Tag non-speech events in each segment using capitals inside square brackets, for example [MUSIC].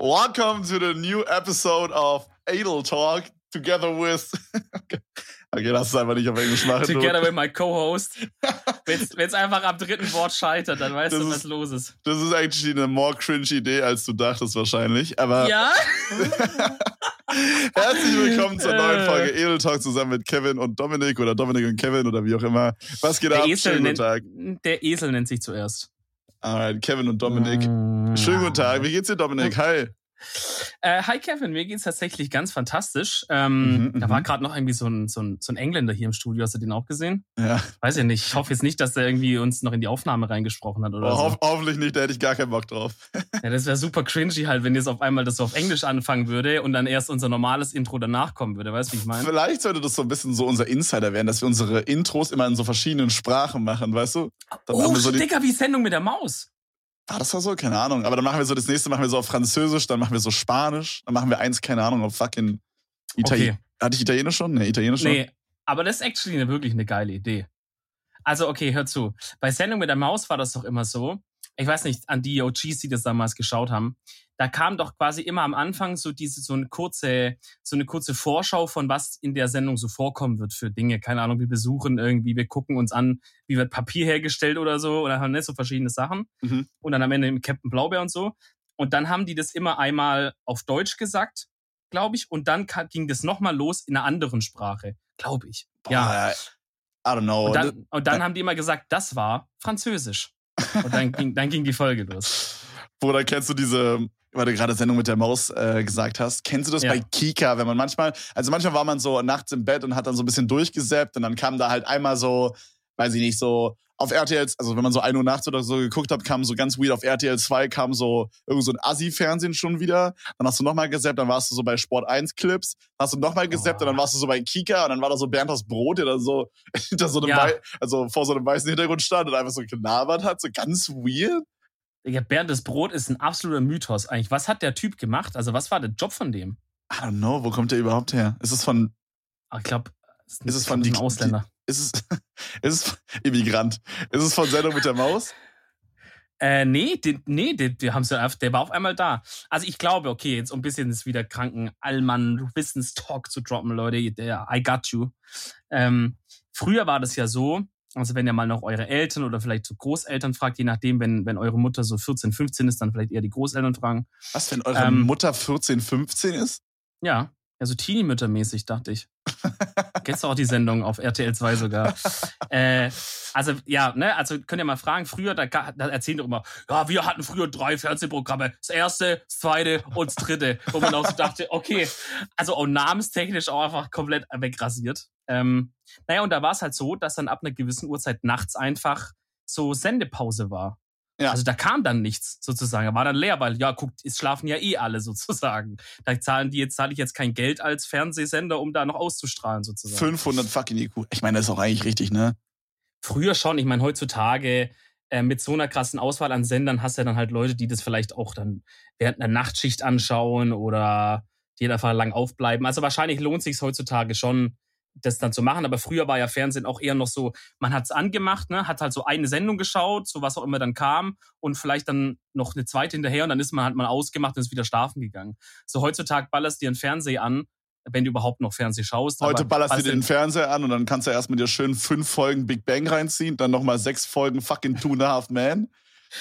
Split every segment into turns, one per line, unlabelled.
Welcome to the new episode of Adel Talk together with. [LAUGHS] okay, lass es einfach nicht auf Englisch machen.
Together with my co-host. [LAUGHS] Wenn es einfach am dritten Wort scheitert, dann weißt
Das
du, was
ist-
los ist.
Das ist eigentlich eine more cringe Idee, als du dachtest wahrscheinlich. Aber
Ja? [LAUGHS]
herzlich willkommen zur neuen
Äh.
Folge Edel Talk zusammen mit Kevin und Dominik oder Dominik und Kevin oder wie auch immer. Was geht
Der
ab?
Esel,
Schönen guten
nennt,
Tag.
der Esel nennt sich zuerst.
Alright, Kevin und Dominik.
Mm.
Schönen guten Tag. Wie geht's dir, Dominik? Hi.
Äh, hi Kevin, mir geht's tatsächlich ganz fantastisch. Ähm,
Mhm,
da
mhm.
war gerade noch irgendwie so ein, so, ein, so ein Engländer hier im Studio. Hast du den auch gesehen?
Ja.
Weiß ich nicht. Ich hoffe jetzt nicht, dass der irgendwie uns noch in die Aufnahme reingesprochen hat oder
Oh,
so.
hoff hoffentlich nicht, da hätte ich gar keinen Bock drauf. [LAUGHS]
Ja, das wäre super cringy halt, wenn jetzt auf einmal das so auf Englisch anfangen würde und dann erst unser normales Intro danach kommen würde. Weißt du, wie ich meine?
Vielleicht sollte das so ein bisschen so unser Insider werden, dass wir unsere Intros immer in so verschiedenen Sprachen machen, weißt du? Dann
Oh,
so die,
Dicker, wie Sendung mit der Maus.
War das da so? Keine Ahnung. Aber dann machen wir so, das nächste machen wir so auf Französisch, dann machen wir so Spanisch, dann machen wir eins, keine Ahnung, auf fucking Italienisch.
Okay.
Hatte ich Italienisch schon? Nee, Italienisch schon.
Nee, aber das ist actually eine, wirklich eine geile Idee. Also, okay, hör zu. Bei Sendung mit der Maus war das doch immer so. Ich weiß nicht, an die OGs, die das damals geschaut haben. Da kam doch quasi immer am Anfang so diese, so eine kurze, so eine kurze Vorschau von was in der Sendung so vorkommen wird für Dinge. Keine Ahnung, wir besuchen irgendwie, wir gucken uns an, wie wird Papier hergestellt oder so, oder haben nicht so verschiedene Sachen.
Mhm.
Und dann am Ende mit Captain Blaubeer und so. Und dann haben die das immer einmal auf Deutsch gesagt, glaube ich. Und dann ging das nochmal los in einer anderen Sprache, glaube ich. Ja.
Boah, I don't know.
Und dann, und dann haben die immer gesagt, das war Französisch. Und dann ging, dann ging die Folge los.
Bruder, kennst du diese, weil du gerade Sendung mit der Maus äh, gesagt hast, kennst du das
Ja.
bei Kika, wenn man manchmal, also manchmal war man so nachts im Bett und hat dann so ein bisschen durchgesäppt und dann kam da halt einmal so, weiß ich nicht, so auf RTL, also wenn man so 1 Uhr nachts oder so geguckt hat, kam so ganz weird auf RTL 2, kam so irgend so ein Assi-Fernsehen schon wieder. Dann hast du nochmal gesappt, dann warst du so bei Sport 1 Clips, dann hast du nochmal gesappt
Oh.
und dann warst du so bei Kika und dann war da so Bernd das Brot, der dann so [LAUGHS] hinter so einem
Ja.
also vor so einem weißen Hintergrund stand und einfach so gelabert hat, so ganz weird.
Digga, Bernd das Brot ist ein absoluter Mythos eigentlich. Was hat der Typ gemacht? Also, was war der Job von dem?
I don't know, wo kommt der überhaupt her? Ist es von,
Ah, Ich glaube,
Ist es von die-
Ausländer.
Ist es, [LAUGHS] ist es Immigrant? Ist es von Sendung mit der Maus?
Äh, nee, die, nee, die haben's ja, auf- der war auf einmal da. Also ich glaube, okay, jetzt um ein bisschen jetzt wieder kranken Allmann Wissenstalk zu droppen, Leute, der I got you. Ähm, früher war das ja so, also wenn ihr mal noch eure Eltern oder vielleicht so Großeltern fragt, je nachdem, wenn, wenn eure Mutter so 14, 15 ist, dann vielleicht eher die Großeltern fragen.
Was, wenn eure
Ähm.
Mutter 14, 15 ist?
Ja, ja so Teenie-Mütter-mäßig, dachte ich. Kennst du auch die Sendung auf RTL 2 sogar? [LAUGHS] äh, also, ja, ne, also könnt ihr mal fragen, früher, da, da erzählen doch immer, ja, wir hatten früher drei Fernsehprogramme. Das erste, das zweite und das dritte. Wo man auch so dachte, okay, also auch namenstechnisch auch einfach komplett wegrasiert. Ähm, naja, und da war es halt so, dass dann ab einer gewissen Uhrzeit nachts einfach so Sendepause war.
Ja.
Also da kam dann nichts sozusagen. Da war dann leer, weil ja, guckt, es schlafen ja eh alle [LAUGHS] sozusagen. Da zahlen die jetzt, zahle ich jetzt kein Geld als Fernsehsender, um da noch auszustrahlen sozusagen.
500 fucking IQ. Ich meine, das ist auch eigentlich richtig, ne?
Früher schon, ich meine, heutzutage äh, mit so einer krassen Auswahl an Sendern hast du ja dann halt Leute, die das vielleicht auch dann während einer Nachtschicht anschauen oder die einfach lang aufbleiben. Also wahrscheinlich lohnt sich heutzutage schon, das dann zu machen. Aber früher war ja Fernsehen auch eher noch so, man hat's angemacht, ne, hat halt so eine Sendung geschaut, so was auch immer dann kam und vielleicht dann noch eine zweite hinterher und dann ist man halt mal ausgemacht und ist wieder schlafen gegangen. So heutzutage ballerst du dir einen Fernseher an, wenn du überhaupt noch Fernseh schaust.
Heute ballerst du dir den Fernseher an und dann kannst du erstmal dir schön fünf Folgen Big Bang reinziehen, dann nochmal sechs Folgen fucking Two and a Half Man.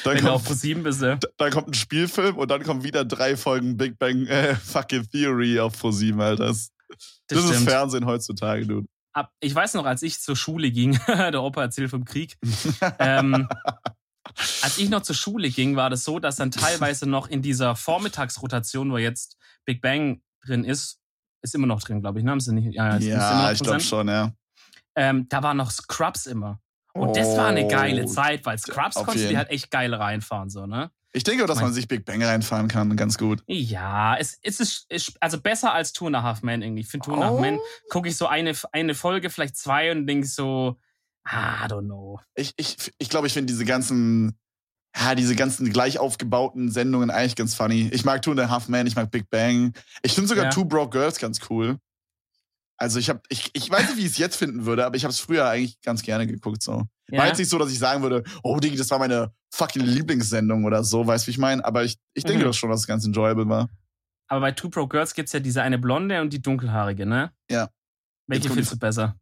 Dann
wenn du auf
kommt,
ProSieben bist, ne?
dann kommt ein Spielfilm und dann kommen wieder drei Folgen Big Bang äh, fucking Theory auf ProSieben, Alter. Das, das, ist
stimmt.
Fernsehen heutzutage,
ab, ich weiß noch, als ich zur Schule ging, [LAUGHS] der Opa erzählt vom Krieg, ähm, [LAUGHS] als ich noch zur Schule ging, war das so, dass dann teilweise noch in dieser Vormittagsrotation, wo jetzt Big Bang drin ist, ist immer noch drin, glaube ich, ne? Haben sie nicht? Ja,
Ja,
noch
ich glaube schon, ja.
Ähm, da waren noch Scrubs immer. Und das war eine geile
Oh,
Zeit, weil Scrubs konntest du dir halt echt geil reinfahren, so, ne?
Ich denke auch, dass man sich Big Bang reinfahren kann, ganz gut.
Ja, es, es ist, ist also besser als Two and a Half Men irgendwie. Ich finde Two and a
Oh.
Half Men, gucke ich so eine, eine Folge, vielleicht zwei und denk so, ah, I don't know.
Ich, ich, ich glaube, ich finde diese ganzen, ja, diese ganzen gleich aufgebauten Sendungen eigentlich ganz funny. Ich mag Two and a Half Men, ich mag Big Bang. Ich finde sogar
Ja.
Two Broke Girls ganz cool. Also ich habe, ich, ich weiß nicht, wie ich es jetzt finden würde, aber ich habe es früher eigentlich ganz gerne geguckt. So.
Ja?
War jetzt nicht so, dass ich sagen würde, oh Digi, das war meine fucking Lieblingssendung oder so, weißt du, wie ich meine? Aber ich, ich denke
Mhm.
doch schon, dass es ganz enjoyable war.
Aber bei Two Pro Girls gibt's ja diese eine blonde und die dunkelhaarige, ne?
Ja.
Welche findest du besser?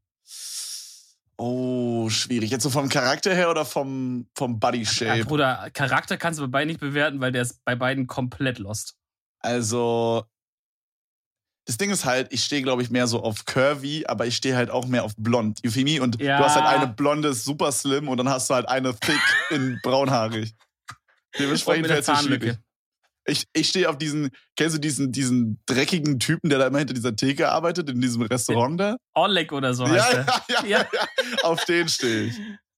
Oh, schwierig. Jetzt so vom Charakter her oder vom, vom Body
Ja,
Shape?
Bruder, Charakter kannst du bei beiden nicht bewerten, weil der ist bei beiden komplett lost.
Also, das Ding ist halt, ich stehe, glaube ich, mehr so auf curvy, aber ich stehe halt auch mehr auf blond. Euphemie und
Ja.
du hast halt eine blonde, super slim und dann hast du halt eine thick in braunhaarig. Dementsprechend
der
fällt es schwierig.
Zahnlücke.
Ich, ich stehe auf diesen, kennst du diesen, diesen dreckigen Typen, der da immer hinter dieser Theke arbeitet, in diesem Restaurant da?
Oleg oder so
Ja,
heißt der.
ja, ja, ja,
Ja.
Auf den stehe ich.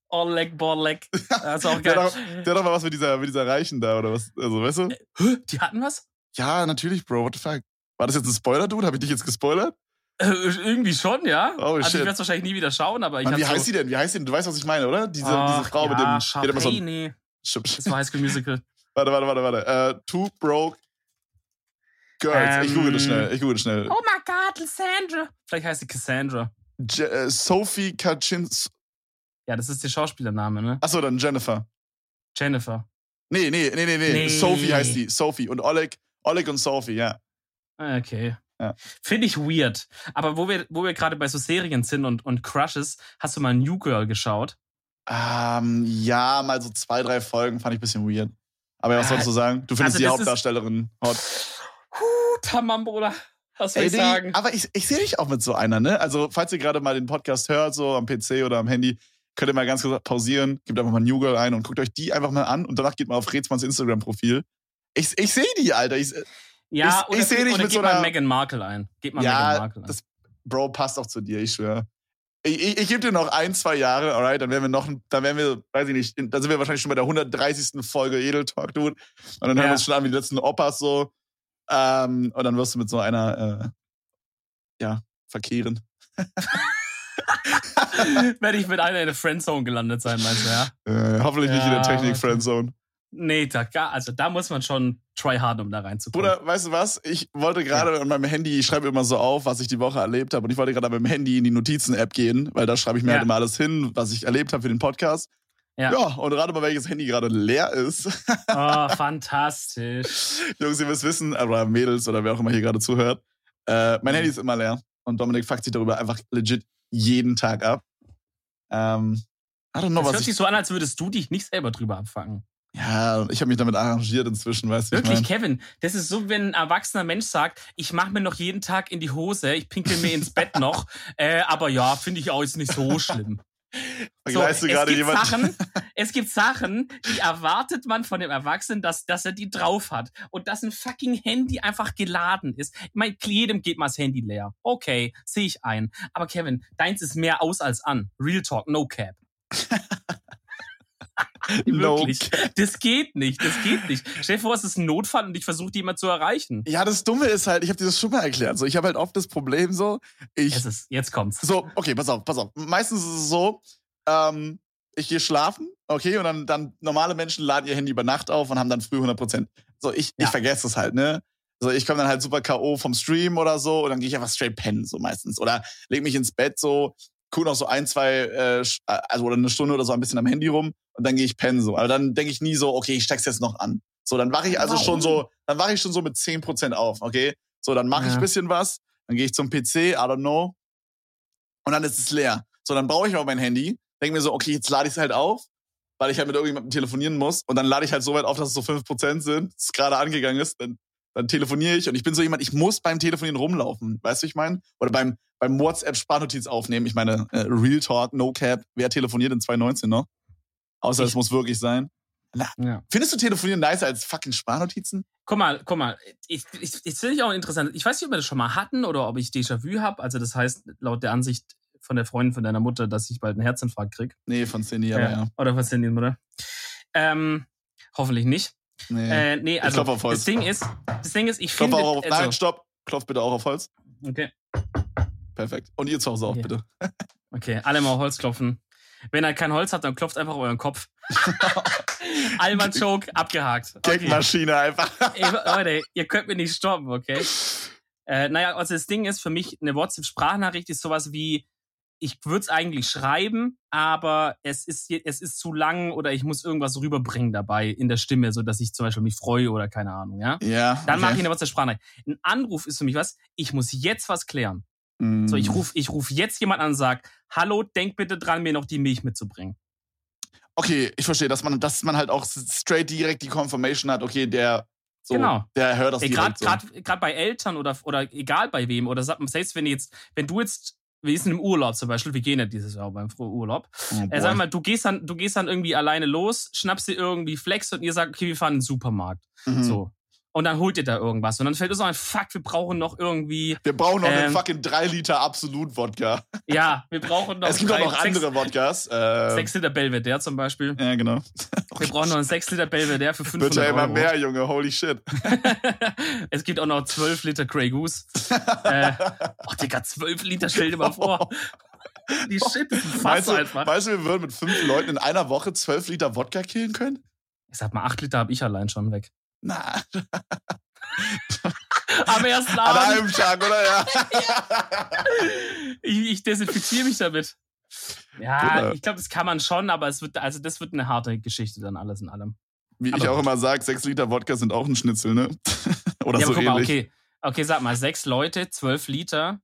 Oleg Borlek. Das ist auch
Der
geil.
hat, auch, der hat doch mal was mit dieser, mit dieser Reichen da, oder was? Also, weißt du?
Hä? Die hatten was?
Ja, natürlich, Bro, what the fuck? War das jetzt ein Spoiler, Dude? Habe ich dich jetzt gespoilert?
Äh, irgendwie schon, ja.
Oh,
also ich
shit.
werde es wahrscheinlich nie wieder schauen, aber ich
Mann,
habe
wie
so,
heißt sie denn? Wie heißt sie denn? Du weißt, was ich meine, oder? Diese,
Ach,
diese Frau mit dem.
ja,
die hat immer so ein,
Sharpay,
Sch-
Das war High School Musical. [LAUGHS]
warte, warte, warte, warte. Äh, two broke girls. ich
Ähm,
google das schnell. Ich google das schnell.
Oh my God, Lysandra. Vielleicht heißt sie Cassandra.
Je äh, Sophie Kaczynski.
Ja, das ist der Schauspielername, ne?
Achso, dann Jennifer.
Jennifer.
Nee, nee, nee, nee, nee.
Nee.
Sophie heißt die. Sophie. Und Oleg. Oleg und Sophie, ja.
Ah, Okay.
Ja.
Finde ich weird. Aber wo wir, wo wir gerade bei so Serien sind und, und Crushes, hast du mal New Girl geschaut?
Ähm, ja, mal so zwei, drei Folgen fand ich ein bisschen weird. Aber ja, was
Ah,
sollst du sagen? Du findest
also
die Hauptdarstellerin hot.
Huh, Tamam, Bruder. Was soll
Ey,
ich sagen?
aber ich, ich sehe dich auch mit so einer, ne? Also, falls ihr gerade mal den Podcast hört, so am PC oder am Handy, könnt ihr mal ganz kurz pausieren, gebt einfach mal New Girl ein und guckt euch die einfach mal an und danach geht mal auf Rezmanns Instagram-Profil. Ich, ich sehe die, Alter. Ich,
Ja,
ich- ich seh dich mit so
mal
einer-
Meghan Markle ein. Gib mal
Ja,
Meghan Markle ein.
das- Bro, passt auch zu dir, ich schwöre. Ich, ich, ich gebe dir noch ein, zwei Jahre, alright, dann werden wir noch, dann werden wir, weiß ich nicht, dann sind wir wahrscheinlich schon bei der 130. Folge Edel Talk, Dude. Und dann hören
Ja.
wir uns schon an wie die letzten Opas so. Ähm, und dann wirst du mit so einer, äh, ja, verkehren. [LAUGHS] [LAUGHS]
Werde ich mit einer in der Friendzone gelandet sein, meinst du, ja?
Äh, hoffentlich nicht in der
Ja,
Technik-Friendzone.
Nee, da, also da muss man schon try hard, um da reinzukommen.
Bruder, weißt du was? Ich wollte gerade an meinem Handy, ich schreibe immer so auf, was ich die Woche erlebt habe. Und ich wollte gerade mit dem Handy in die Notizen-App gehen, weil da schreibe ich mir
Ja.
halt immer alles hin, was ich erlebt habe für den Podcast.
Ja.
Ja, und rate mal, welches Handy gerade leer ist.
Oh, [LAUGHS] fantastisch.
Jungs, ihr müsst wissen, oder Mädels oder wer auch immer hier gerade zuhört, äh, mein Handy ist immer leer. Und Dominik fuckt sich darüber einfach legit jeden Tag ab. Ähm, I don't know,
Das
was
hört
ich.
sich so an, als würdest du dich nicht selber drüber abfangen.
Ja, ich habe mich damit arrangiert inzwischen, weißt du? wie ich
Wirklich,
mein?
Kevin, das ist so, wenn ein erwachsener Mensch sagt, ich mache mir noch jeden Tag in die Hose, ich pinkel mir ins Bett noch, [LAUGHS] äh, aber ja, finde ich auch ist nicht so schlimm. So, es,
gerade
gibt
jemanden?
Sachen, [LAUGHS] es gibt Sachen, die erwartet man von dem Erwachsenen, dass, dass er die drauf hat. Und dass ein fucking Handy einfach geladen ist. Ich meine, jedem geht mal das Handy leer. Okay, sehe ich ein. Aber Kevin, deins ist mehr aus als an. Real Talk, no cap. [LAUGHS] [LAUGHS] Wirklich. Das geht nicht, das geht nicht. Stell dir vor, es ist ein Notfall und ich versuche jemand zu erreichen.
Ja, das Dumme ist halt, ich habe dir das schon mal erklärt. So, ich habe halt oft das Problem so, ich
Es ist, jetzt kommt's.
so, okay, pass auf, pass auf. Meistens ist es so, ähm, ich gehe schlafen, okay, und dann, dann normale Menschen laden ihr Handy über Nacht auf und haben dann früh 100 Prozent. So, ich,
Ja.
ich vergesse es halt, ne? So, ich komme dann halt super K.O. vom Stream oder so und dann gehe ich einfach straight pennen, so meistens. Oder leg mich ins Bett so, guck noch so ein, zwei, äh, sch- also oder eine Stunde oder so ein bisschen am Handy rum und dann gehe ich pennen so. Aber dann denke ich nie so, okay, ich steck's jetzt noch an. So, dann wache ich also schon so, dann wache ich schon so mit 10% auf, okay? So, dann mache ich
Ja.
ein bisschen was, dann gehe ich zum PC, I don't know, und dann ist es leer. So, dann brauche ich auch mein Handy, denke mir so, okay, jetzt lade ich es halt auf, weil ich halt mit irgendjemandem telefonieren muss. Und dann lade ich halt so weit auf, dass es so 5% sind, dass es gerade angegangen ist. Dann, dann telefoniere ich und ich bin so jemand, ich muss beim Telefonieren rumlaufen. Weißt du, wie ich meine? Oder beim, beim WhatsApp-Sprachnotiz aufnehmen. Ich meine, äh, Real Talk, No Cap. Wer telefoniert in 2019 noch? Außer
Ich-
es muss wirklich sein.
Ja.
Findest du Telefonieren nicer als fucking Sprachnotizen?
Guck mal, guck mal, ich, ich, ich finde ich auch interessant. Ich weiß nicht, ob wir das schon mal hatten oder ob ich Déjà-vu habe. Also das heißt, laut der Ansicht von der Freundin von deiner Mutter, dass ich bald einen Herzinfarkt krieg.
Nee, von Cindy, aber ja.
Oder was denn die Mutter? Ähm, hoffentlich nicht.
Nee.
Äh, nee, also
klopf auf Holz.
das Ding ist, das Ding ist, ich
Klopf
finde,
auch auf,
also,
nein, stopp. Klopf bitte auch auf Holz.
okay,
Perfekt. Und ihr zu Hause auch,
Ja.
bitte.
okay, alle mal auf Holz klopfen. Wenn er kein Holz hat, dann klopft einfach auf euren Kopf. [LAUGHS] Alman Joke abgehakt. Okay.
Gagmaschine einfach.
Ey, Leute, ihr könnt mir nicht stoppen, okay? Äh, naja, also das Ding ist für mich, eine WhatsApp-Sprachnachricht ist sowas wie, ich würde es eigentlich schreiben, aber es ist, es ist zu lang oder ich muss irgendwas rüberbringen dabei in der Stimme, so dass ich zum Beispiel mich freue oder keine Ahnung, ja.
Ja.
Dann
okay.
mache ich eine WhatsApp-Sprachnachricht. Ein Anruf ist für mich was, ich muss jetzt was klären.
Mm.
So, ich rufe ich ruf jetzt jemand an und sag, hallo, denk bitte dran, mir noch die Milch mitzubringen.
Okay, ich verstehe, dass man, dass man halt auch straight direkt die Confirmation hat, okay, der, so,
Genau.
der hört das
Gerade
direkt so.
gerade gerade bei Eltern oder, oder egal bei wem, oder selbst wenn jetzt, wenn du jetzt, wir sind im Urlaub zum Beispiel, wir gehen ja dieses Jahr beim Urlaub.
Oh,
Äh, sag mal, du gehst dann, du gehst dann irgendwie alleine los, schnappst dir irgendwie Flex und ihr sagt, okay, wir fahren in den Supermarkt.
Mhm.
So. Und dann holt ihr da irgendwas. Und dann fällt uns auch ein, fuck, wir brauchen noch irgendwie,
Wir brauchen noch einen
Ähm,
fucking 3 Liter Absolut-Wodka.
ja, wir brauchen noch
Es gibt auch
drei-
noch
sechs,
andere Wodkas. Äh,
sechs Liter Belvedere zum Beispiel.
Ja, genau.
Wir brauchen noch einen 6 Liter Belvedere für 500
Wird ja immer
Euro.
mehr, Junge. Holy shit. [LAUGHS]
es gibt auch noch 12 Liter Grey Goose. [LAUGHS] äh, oh, Digga, 12 Liter, stell dir mal vor. [LAUGHS] Die Shit, ist ein Fass
Meinst du,
einfach.
weißt du, wir würden mit fünf Leuten in einer Woche 12 Liter Wodka killen können?
Ich sag mal, 8 Liter habe ich allein schon weg.
Na, [LAUGHS]
Am ersten
an
Abend.
einem Tag, oder? Ja. [LAUGHS]
Ich, ich desinfiziere mich damit. Ja,
Bruder.
ich glaube, das kann man schon, aber es wird, also das wird eine harte Geschichte dann alles in allem.
Wie ich
Aber
auch
gut.
immer sage, 6 Liter Wodka sind auch ein Schnitzel, ne? [LAUGHS] oder
ja,
so
guck mal,
ähnlich.
okay. Okay, sag mal, sechs Leute, zwölf Liter.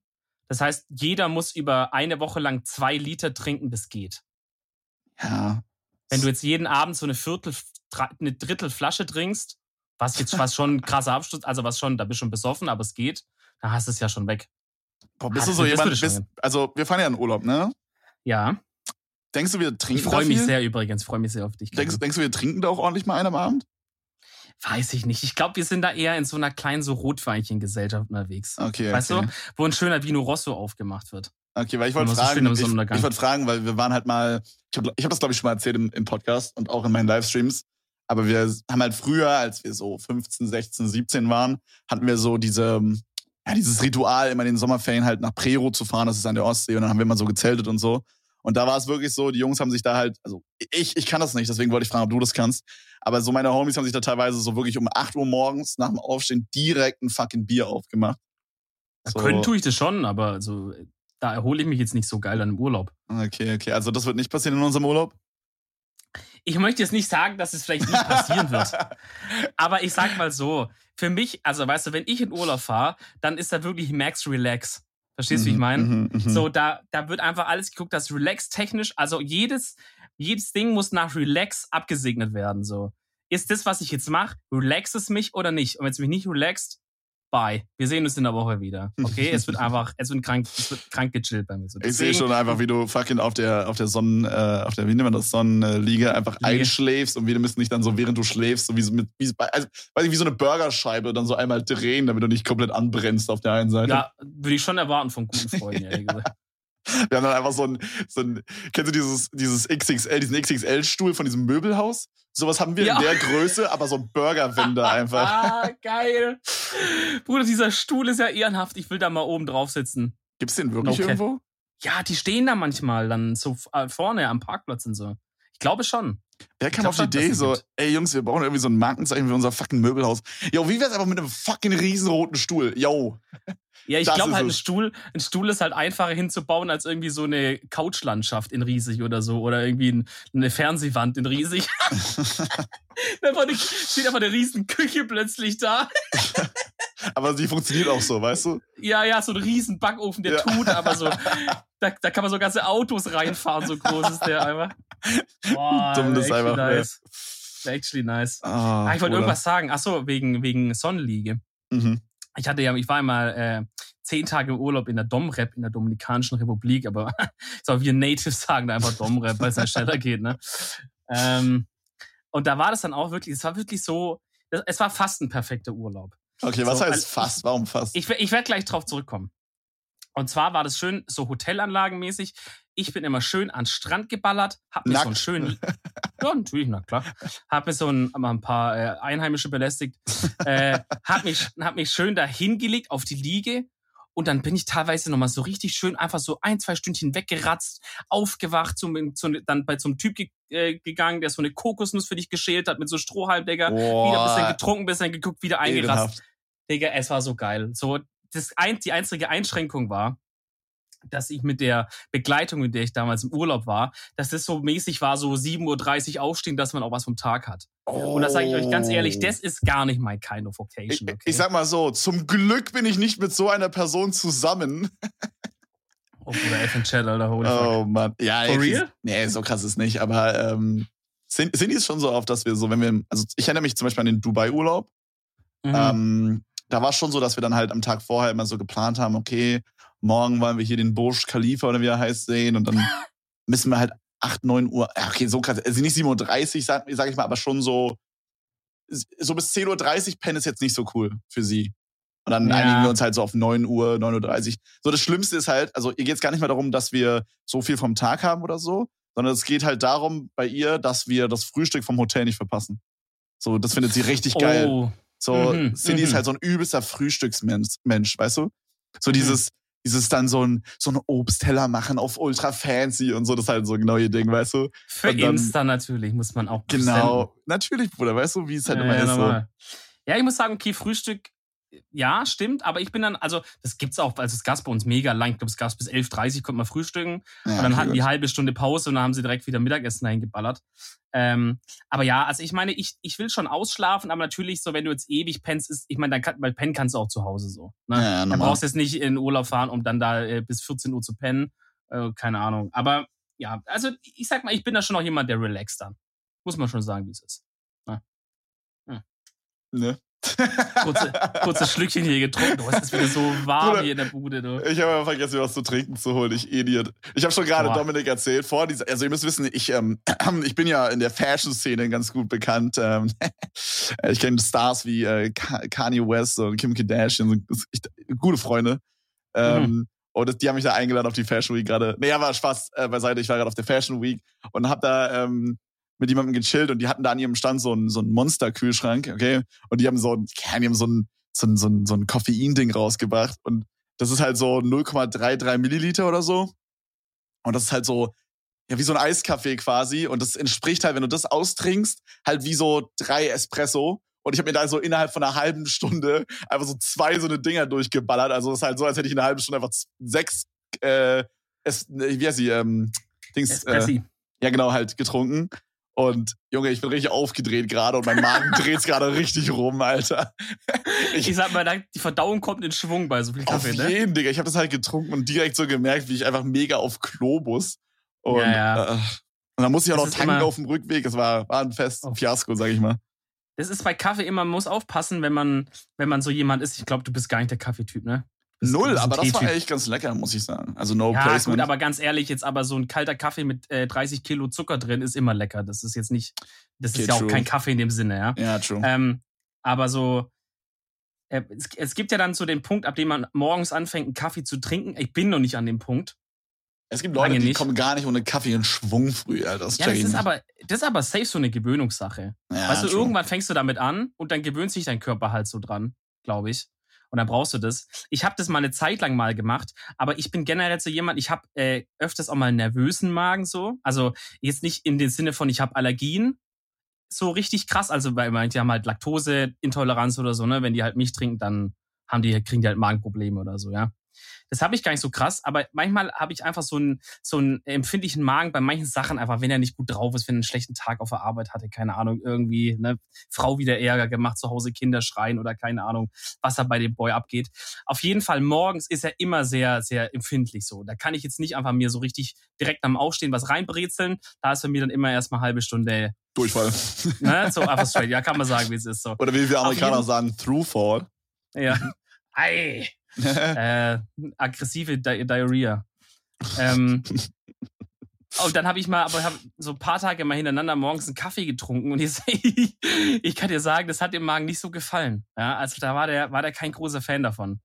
Das heißt, jeder muss über eine Woche lang zwei Liter trinken, das geht.
Ja.
Wenn du jetzt jeden Abend so eine Viertel, eine Drittel Flasche trinkst, was jetzt was schon ein krasser Absturz, also was schon, da bist du schon besoffen, aber es geht, dann hast du es ja schon weg.
Boah, bist
Ah,
du so jemand, bist, also wir fahren ja in Urlaub, ne?
Ja,
Denkst du, wir trinken
ich freue
da
mich
viel?
sehr übrigens, freue mich sehr auf dich.
Denkst, denkst du, wir trinken da auch ordentlich mal einen am Abend?
Weiß ich nicht. Ich glaube, wir sind da eher in so einer kleinen so Rotweinchen-Gesellschaft unterwegs.
Okay,
Weißt
okay.
du, wo ein schöner Vino Rosso aufgemacht wird.
Okay, weil ich wollte fragen, ich, ich wollte fragen, weil wir waren halt mal, ich habe ich hab das glaube ich schon mal erzählt im, im Podcast und auch in meinen Livestreams, aber wir haben halt früher, als wir so 15, 16, 17 waren, hatten wir so diese, ja, dieses Ritual, immer in den Sommerferien halt nach Prero zu fahren, das ist an der Ostsee und dann haben wir immer so gezeltet und so. Und da war es wirklich so, die Jungs haben sich da halt, also ich, ich kann das nicht, deswegen wollte ich fragen, ob du das kannst. Aber so meine Homies haben sich da teilweise so wirklich um 8 Uhr morgens nach dem Aufstehen direkt ein fucking Bier aufgemacht. So.
Können tue ich das schon, aber also, da erhole ich mich jetzt nicht so geil dann im Urlaub.
Okay, okay. Also das wird nicht passieren in unserem Urlaub?
Ich möchte jetzt nicht sagen, dass es vielleicht nicht passieren wird. [LAUGHS] Aber ich sag mal so, für mich, also weißt du, wenn ich in Urlaub fahre, dann ist da wirklich Max Relax. Verstehst du, wie ich meine?
Mhm, mhm, mhm.
So, da, da wird einfach alles geguckt, dass Relax technisch, also jedes, jedes Ding muss nach Relax abgesegnet werden. So. Ist das, was ich jetzt mache, relax es mich oder nicht? Und wenn es mich nicht relaxt, bye. Wir sehen uns in der Woche wieder. Okay? es wird [LAUGHS] einfach, es wird krank, es wird krank gechillt bei mir. So,
Ich sehe schon einfach, wie du fucking auf der, auf der Sonnen, äh, auf der, wie nennt man das, Sonnenliege einfach
Liege.
einschläfst und wir müssen dich dann so, während du schläfst, so wie, so mit, wie, also, weiß ich, wie so eine Burgerscheibe dann so einmal drehen, damit du nicht komplett anbrennst auf der einen Seite.
Ja, würde ich schon erwarten von guten Freunden, [LAUGHS] ehrlich gesagt.
Wir haben dann einfach so ein, so ein kennst du dieses, dieses XXL, diesen XXL-Stuhl von diesem Möbelhaus? Sowas haben wir
Ja.
in der Größe, aber so ein Burgerwender einfach. [LAUGHS]
Ah, geil. Bruder, dieser Stuhl ist ja ehrenhaft. Ich will da mal oben drauf sitzen.
Gibt's den wirklich
Okay.
irgendwo?
Ja, die stehen da manchmal dann so äh, vorne am Parkplatz und so. Ich glaube schon.
Wer kam auf die Idee, so, ey Jungs, wir brauchen irgendwie so ein Markenzeichen für unser fucking Möbelhaus. Jo, wie wär's einfach mit einem fucking riesenroten Stuhl? Yo. [LAUGHS]
Ja, ich glaube halt, ein. Stuhl, ein Stuhl ist halt einfacher hinzubauen als irgendwie so eine Couchlandschaft in riesig oder so. Oder irgendwie ein, eine Fernsehwand in riesig. [LAUGHS] [LAUGHS] Eine, steht einfach eine riesen Küche plötzlich da.
Aber sie funktioniert auch so, weißt du?
Ja, ja, so ein riesen Backofen, der
Ja.
tut, aber so, [LAUGHS] da, da kann man so ganze Autos reinfahren, so groß ist der einfach. Boah,
Dumm das einfach
nice. Actually nice.
Ah,
Ah, ich wollte irgendwas sagen. Ach so, wegen, wegen Sonnenliege.
Mhm.
Ich hatte ja, ich war einmal äh, zehn Tage im Urlaub in der Domrep in der Dominikanischen Republik, aber [LAUGHS] so wir Natives sagen da einfach Domrep, weil es ja schneller geht, ne? Ähm, und da war das dann auch wirklich, es war wirklich so, es war fast ein perfekter Urlaub.
Okay, was
So,
heißt
also
fast? Warum fast?
Ich, ich werde gleich drauf zurückkommen. Und zwar war das schön so Hotelanlagenmäßig. Ich bin immer schön an Strand geballert, hab mir so einen
Nackt?
schönen, [LAUGHS] ja natürlich, na klar, hab mir so ein, ein paar äh, Einheimische belästigt, äh, [LAUGHS] hab mich, hab mich schön da hingelegt auf die Liege und dann bin ich teilweise nochmal so richtig schön einfach so ein, zwei Stündchen weggeratzt, aufgewacht, zum, zum, dann bei zum Typ ge äh, gegangen, der so eine Kokosnuss für dich geschält hat mit so Strohhalm, Digga. Wieder ein bisschen getrunken, bisschen geguckt, wieder eingerast.
ehrenhaft.
Digga, es war so geil. So, das ein, die einzige Einschränkung war, dass ich mit der Begleitung, mit der ich damals im Urlaub war, dass das so mäßig war, so 7.30 Uhr aufstehen, dass man auch was vom Tag hat. Oh. Und da sage ich euch ganz ehrlich, das ist gar nicht mein kind of occasion.
Okay? Ich, ich, sag mal so, zum Glück bin ich nicht mit so einer Person zusammen.
oh, oder F in Chat, Alter, holy
Oh fuck. Mann. Ja, For real? Nee, so krass ist nicht, aber ähm, sind, sind die es schon so oft, dass wir so, wenn wir, also ich erinnere mich zum Beispiel an den Dubai-Urlaub. Mhm. Ähm, da war es schon so, dass wir dann halt am Tag vorher immer so geplant haben, okay, morgen wollen wir hier den Burj Khalifa oder wie er heißt sehen und dann [LAUGHS] müssen wir halt 8, 9 Uhr, okay, so krass, also nicht 7.30 Uhr, sag, sag ich mal, aber schon so, so bis 10.30 Uhr pennen ist jetzt nicht so cool für sie. Und dann ja. einigen wir uns halt so auf 9 Uhr, 9.30 Uhr. So, das Schlimmste ist halt, also ihr geht es gar nicht mehr darum, dass wir so viel vom Tag haben oder so, sondern es geht halt darum bei ihr, dass wir das Frühstück vom Hotel nicht verpassen. So, das findet sie richtig geil. Oh. So, mhm, Cindy ist mhm. halt so ein übelster Frühstücksmensch, Mensch, weißt du? So mhm. dieses, dieses dann so ein, so ein Obstteller machen auf ultra fancy und so, das ist halt so genau ihr Ding, weißt du?
Für dann, Insta natürlich muss man auch
Genau, senden. natürlich, Bruder, weißt du, wie es halt ja, immer ja, ist. So.
Ja, ich muss sagen, okay, Frühstück ja, stimmt, aber ich bin dann, also das gibt's auch, also es gab bei uns mega lang, ich glaube, es gab bis 11.30 konnte man frühstücken ja, und dann hatten die halbe Stunde Pause und dann haben sie direkt wieder Mittagessen eingeballert. Ähm, aber ja, also ich meine, ich, ich will schon ausschlafen, aber natürlich so, wenn du jetzt ewig pennst, ist, ich meine, dann kann, weil pennen kannst du auch zu Hause so. Ne? Ja, dann brauchst du jetzt nicht in Urlaub fahren, um dann da äh, bis 14 Uhr zu pennen. Äh, keine Ahnung. Aber ja, also ich sag mal, ich bin da schon noch jemand, der relaxed dann. Muss man schon sagen, wie es ist.
Ne? Hm. Ne?
Kurze, kurzes Schlückchen hier getrunken. Du, hast es wieder so warm Bruder, hier in der Bude. Du.
Ich habe ja vergessen, mir was zu trinken zu holen. Ich Idiot. Ich habe schon gerade Dominik erzählt, vor dieser, also ihr müsst wissen, ich, ähm, [CLEARS THROAT] ich bin ja in der Fashion-Szene ganz gut bekannt. Ähm, [LAUGHS] ich kenne Stars wie äh, Kanye West und Kim Kardashian, ich, gute Freunde. Ähm, mhm. Und die haben mich da eingeladen auf die Fashion Week gerade. Nee, aber Spaß äh, beiseite. Ich war gerade auf der Fashion Week und habe da ähm, mit jemandem gechillt und die hatten da an ihrem Stand so einen, so einen Monster-Kühlschrank, okay? Und die haben so ein, die haben so ein, so ein, so ein, so ein Koffein-Ding rausgebracht und das ist halt so 0,33 Milliliter oder so. Und das ist halt so, ja, wie so ein Eiskaffee quasi. Und das entspricht halt, wenn du das austrinkst, halt wie so drei Espresso. Und ich habe mir da so innerhalb von einer halben Stunde einfach so zwei so eine Dinger durchgeballert. Also das ist halt so, als hätte ich in einer halben Stunde einfach sechs, äh, es, wie heißt sie, ähm, Dings, Espressi. Äh, ja genau, halt getrunken. Und Junge, ich bin richtig aufgedreht gerade und mein Magen [LAUGHS] dreht gerade richtig rum, Alter.
Ich, ich, sag mal, die Verdauung kommt in Schwung bei so viel Kaffee,
auf
ne?
jeden, Digga. Ich habe das halt getrunken und direkt so gemerkt, wie ich einfach mega auf Klo muss. Und, ja, ja. Äh, und dann muss ich auch noch tanken auf dem Rückweg. Das war, war ein Fest, ein Fiasko, sag ich mal.
Das ist bei Kaffee immer, man muss aufpassen, wenn man, wenn man so jemand ist. Ich glaube, du bist gar nicht der Kaffeetyp, ne?
Null, aber das war echt ganz lecker, muss ich sagen. Also no ja, placement.
Gut, aber ganz ehrlich, jetzt aber so ein kalter Kaffee mit äh, 30 Kilo Zucker drin ist immer lecker. Das ist jetzt nicht, das okay, ist ja true. auch kein Kaffee in dem Sinne, ja.
Ja, true.
Ähm, aber so, äh, es, es, gibt ja dann so den Punkt, ab dem man morgens anfängt, einen Kaffee zu trinken. Ich bin noch nicht an dem Punkt.
Es gibt Leute, die kommen gar nicht ohne Kaffee in Schwung früh, Alter. Das
ja, das ist, aber, das ist aber safe so eine Gewöhnungssache. Ja, weißt du, true. irgendwann fängst du damit an und dann gewöhnt sich dein Körper halt so dran, glaube ich und dann brauchst du das. Ich habe das mal eine Zeit lang mal gemacht, aber ich bin generell so jemand, ich habe äh, öfters auch mal einen nervösen Magen so. Also jetzt nicht in dem Sinne von, ich habe Allergien, so richtig krass. Also weil manche haben halt Laktoseintoleranz oder so, ne? Wenn die halt Milch trinken, dann haben die, kriegen die halt Magenprobleme oder so, ja. Das habe ich gar nicht so krass, aber manchmal habe ich einfach so einen, so einen empfindlichen Magen bei manchen Sachen, einfach wenn er nicht gut drauf ist, wenn er einen schlechten Tag auf der Arbeit hatte, keine Ahnung, irgendwie, ne, Frau wieder Ärger gemacht, zu Hause Kinder schreien oder keine Ahnung, was da bei dem Boy abgeht. Auf jeden Fall morgens ist er immer sehr, sehr empfindlich so. Da kann ich jetzt nicht einfach mir so richtig direkt am Aufstehen was reinbrezeln. Da ist für mich dann immer erstmal eine halbe Stunde
Durchfall.
Ne? So einfach straight. Ja, kann man sagen, wie es ist. So.
Oder wie wir Amerikaner sagen, Throughfall.
Ja. Ei. Äh, aggressive Di Diarrhea. Ähm, und dann habe ich mal, aber hab so ein paar Tage mal hintereinander morgens einen Kaffee getrunken und jetzt, [LAUGHS] ich kann dir sagen, das hat dem Magen nicht so gefallen. Ja, also da war der, war der kein großer Fan davon.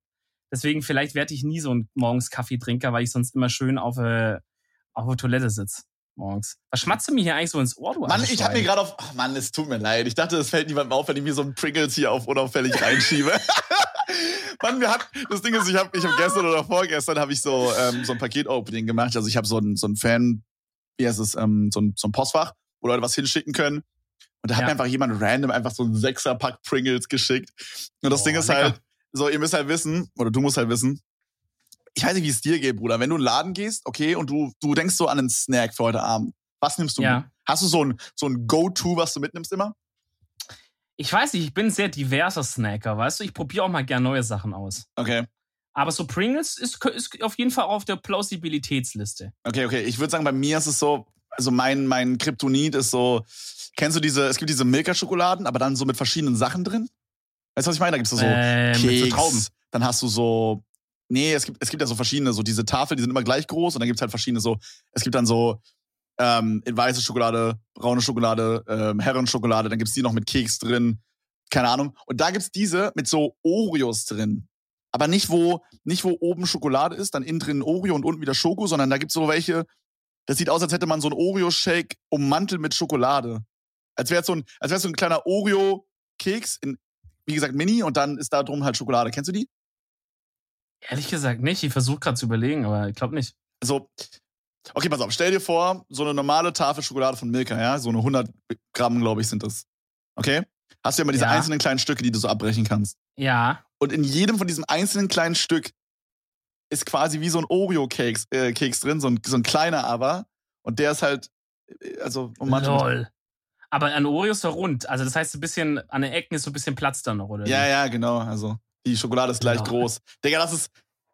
Deswegen vielleicht werde ich nie so ein morgens Kaffeetrinker, weil ich sonst immer schön auf, äh, auf der Toilette sitze morgens. Was schmatzt du mir hier eigentlich so ins Ohr, du
Mann, ich habe mir gerade auf. Oh Mann, es tut mir leid. Ich dachte, es fällt niemandem auf, wenn ich mir so einen Pringles hier auf unauffällig reinschiebe. [LAUGHS] Mann, wir hatten, das Ding ist, ich habe ich hab gestern oder vorgestern habe ich so, ähm, so ein Paket-Opening gemacht. Also ich habe so ein, so ein Fan, wie heißt es, ähm, so, ein, so ein Postfach, wo Leute was hinschicken können. Und da hat ja. mir einfach jemand random einfach so ein Sechser-Pack Pringles geschickt. Und das oh, Ding ist lecker. halt, so, ihr müsst halt wissen, oder du musst halt wissen, ich weiß nicht, wie es dir geht, Bruder. Wenn du in den Laden gehst, okay, und du, du denkst so an einen Snack für heute Abend, was nimmst du
Ja.
mit? Hast du so ein, so ein Go-To, was du mitnimmst immer?
Ich weiß nicht, ich bin ein sehr diverser Snacker, weißt du? Ich probiere auch mal gern neue Sachen aus.
Okay.
Aber so Pringles ist, ist auf jeden Fall auf der Plausibilitätsliste.
Okay, okay. Ich würde sagen, bei mir ist es so, also mein, mein Kryptonit ist so, kennst du diese, es gibt diese Milka-Schokoladen, aber dann so mit verschiedenen Sachen drin? Weißt du, was ich meine? Da gibt's so
äh, mit
Keks,
so Trauben.
dann hast du so, nee, es gibt, es gibt ja so verschiedene, so diese Tafeln, die sind immer gleich groß und dann gibt's halt verschiedene so, es gibt dann so ähm, in weiße Schokolade, braune Schokolade, ähm, Herrenschokolade, dann gibt's die noch mit Keks drin, keine Ahnung. Und da gibt's diese mit so Oreos drin. Aber nicht, wo, nicht wo oben Schokolade ist, dann innen drin Oreo und unten wieder Schoko, sondern da gibt's so welche, das sieht aus, als hätte man so ein Oreo-Shake ummantelt mit Schokolade. Als wäre so ein, als wäre so ein kleiner Oreo-Keks in, wie gesagt, Mini und dann ist da drum halt Schokolade. Kennst du die?
Ehrlich gesagt nicht. Ich versuche gerade zu überlegen, aber ich glaube nicht.
Also, okay, pass auf, stell dir vor, so eine normale Tafel Schokolade von Milka, ja, so eine 100 Gramm, glaube ich, sind das. Okay? Hast du ja immer diese
Ja.
einzelnen kleinen Stücke, die du so abbrechen kannst.
Ja.
Und in jedem von diesen einzelnen kleinen Stück ist quasi wie so ein Oreo-Keks äh, Keks drin, so ein, so ein kleiner aber. Und der ist halt, äh, also, ummantelt mit-
Lol. Aber an Oreo ist doch rund. Also das heißt, ein bisschen an den Ecken ist so ein bisschen Platz dann noch, oder?
Ja, ja, genau. Also, die Schokolade ist gleich
Genau.
groß. Digga, das ist.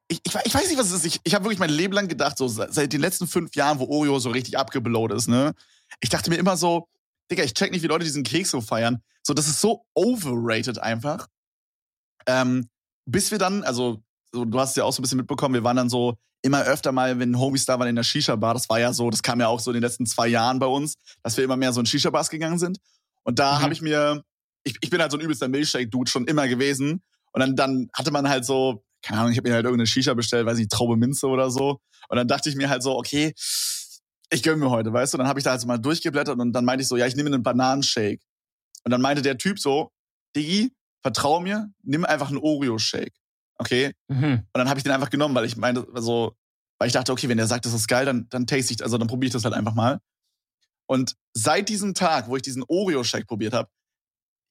Ich, ich, ich weiß nicht, was es ist. Ich, ich habe wirklich mein Leben lang gedacht, so seit den letzten fünf Jahren, wo Oreo so richtig abgeblowt ist, ne? Ich dachte mir immer so, Digga, ich check nicht, wie Leute diesen Keks so feiern. So, das ist so overrated einfach. Ähm, bis wir dann, also, so, du hast es ja auch so ein bisschen mitbekommen, wir waren dann so immer öfter mal, wenn Homies da waren in der Shisha-Bar, das war ja so, das kam ja auch so in den letzten zwei Jahren bei uns, dass wir immer mehr so in Shisha-Bars gegangen sind. Und da
Mhm.
habe ich mir, ich, ich bin halt so ein übelster Milchshake-Dude schon immer gewesen. Und dann, dann hatte man halt so, keine Ahnung, ich habe mir halt irgendeine Shisha bestellt, weiß nicht, Traube Minze oder so. Und dann dachte ich mir halt so, okay, ich gönn mir heute, weißt du? Und dann habe ich da halt so mal durchgeblättert und dann meinte ich so, ja, ich nehme einen Bananenshake. Und dann meinte der Typ so, Diggi, vertrau mir, nimm einfach einen Oreo-Shake. Okay?
Mhm.
Und dann habe ich den einfach genommen, weil ich meinte, also, weil ich dachte, okay, wenn der sagt, das ist geil, dann, dann taste ich, also dann probiere ich das halt einfach mal. Und seit diesem Tag, wo ich diesen Oreo-Shake probiert habe,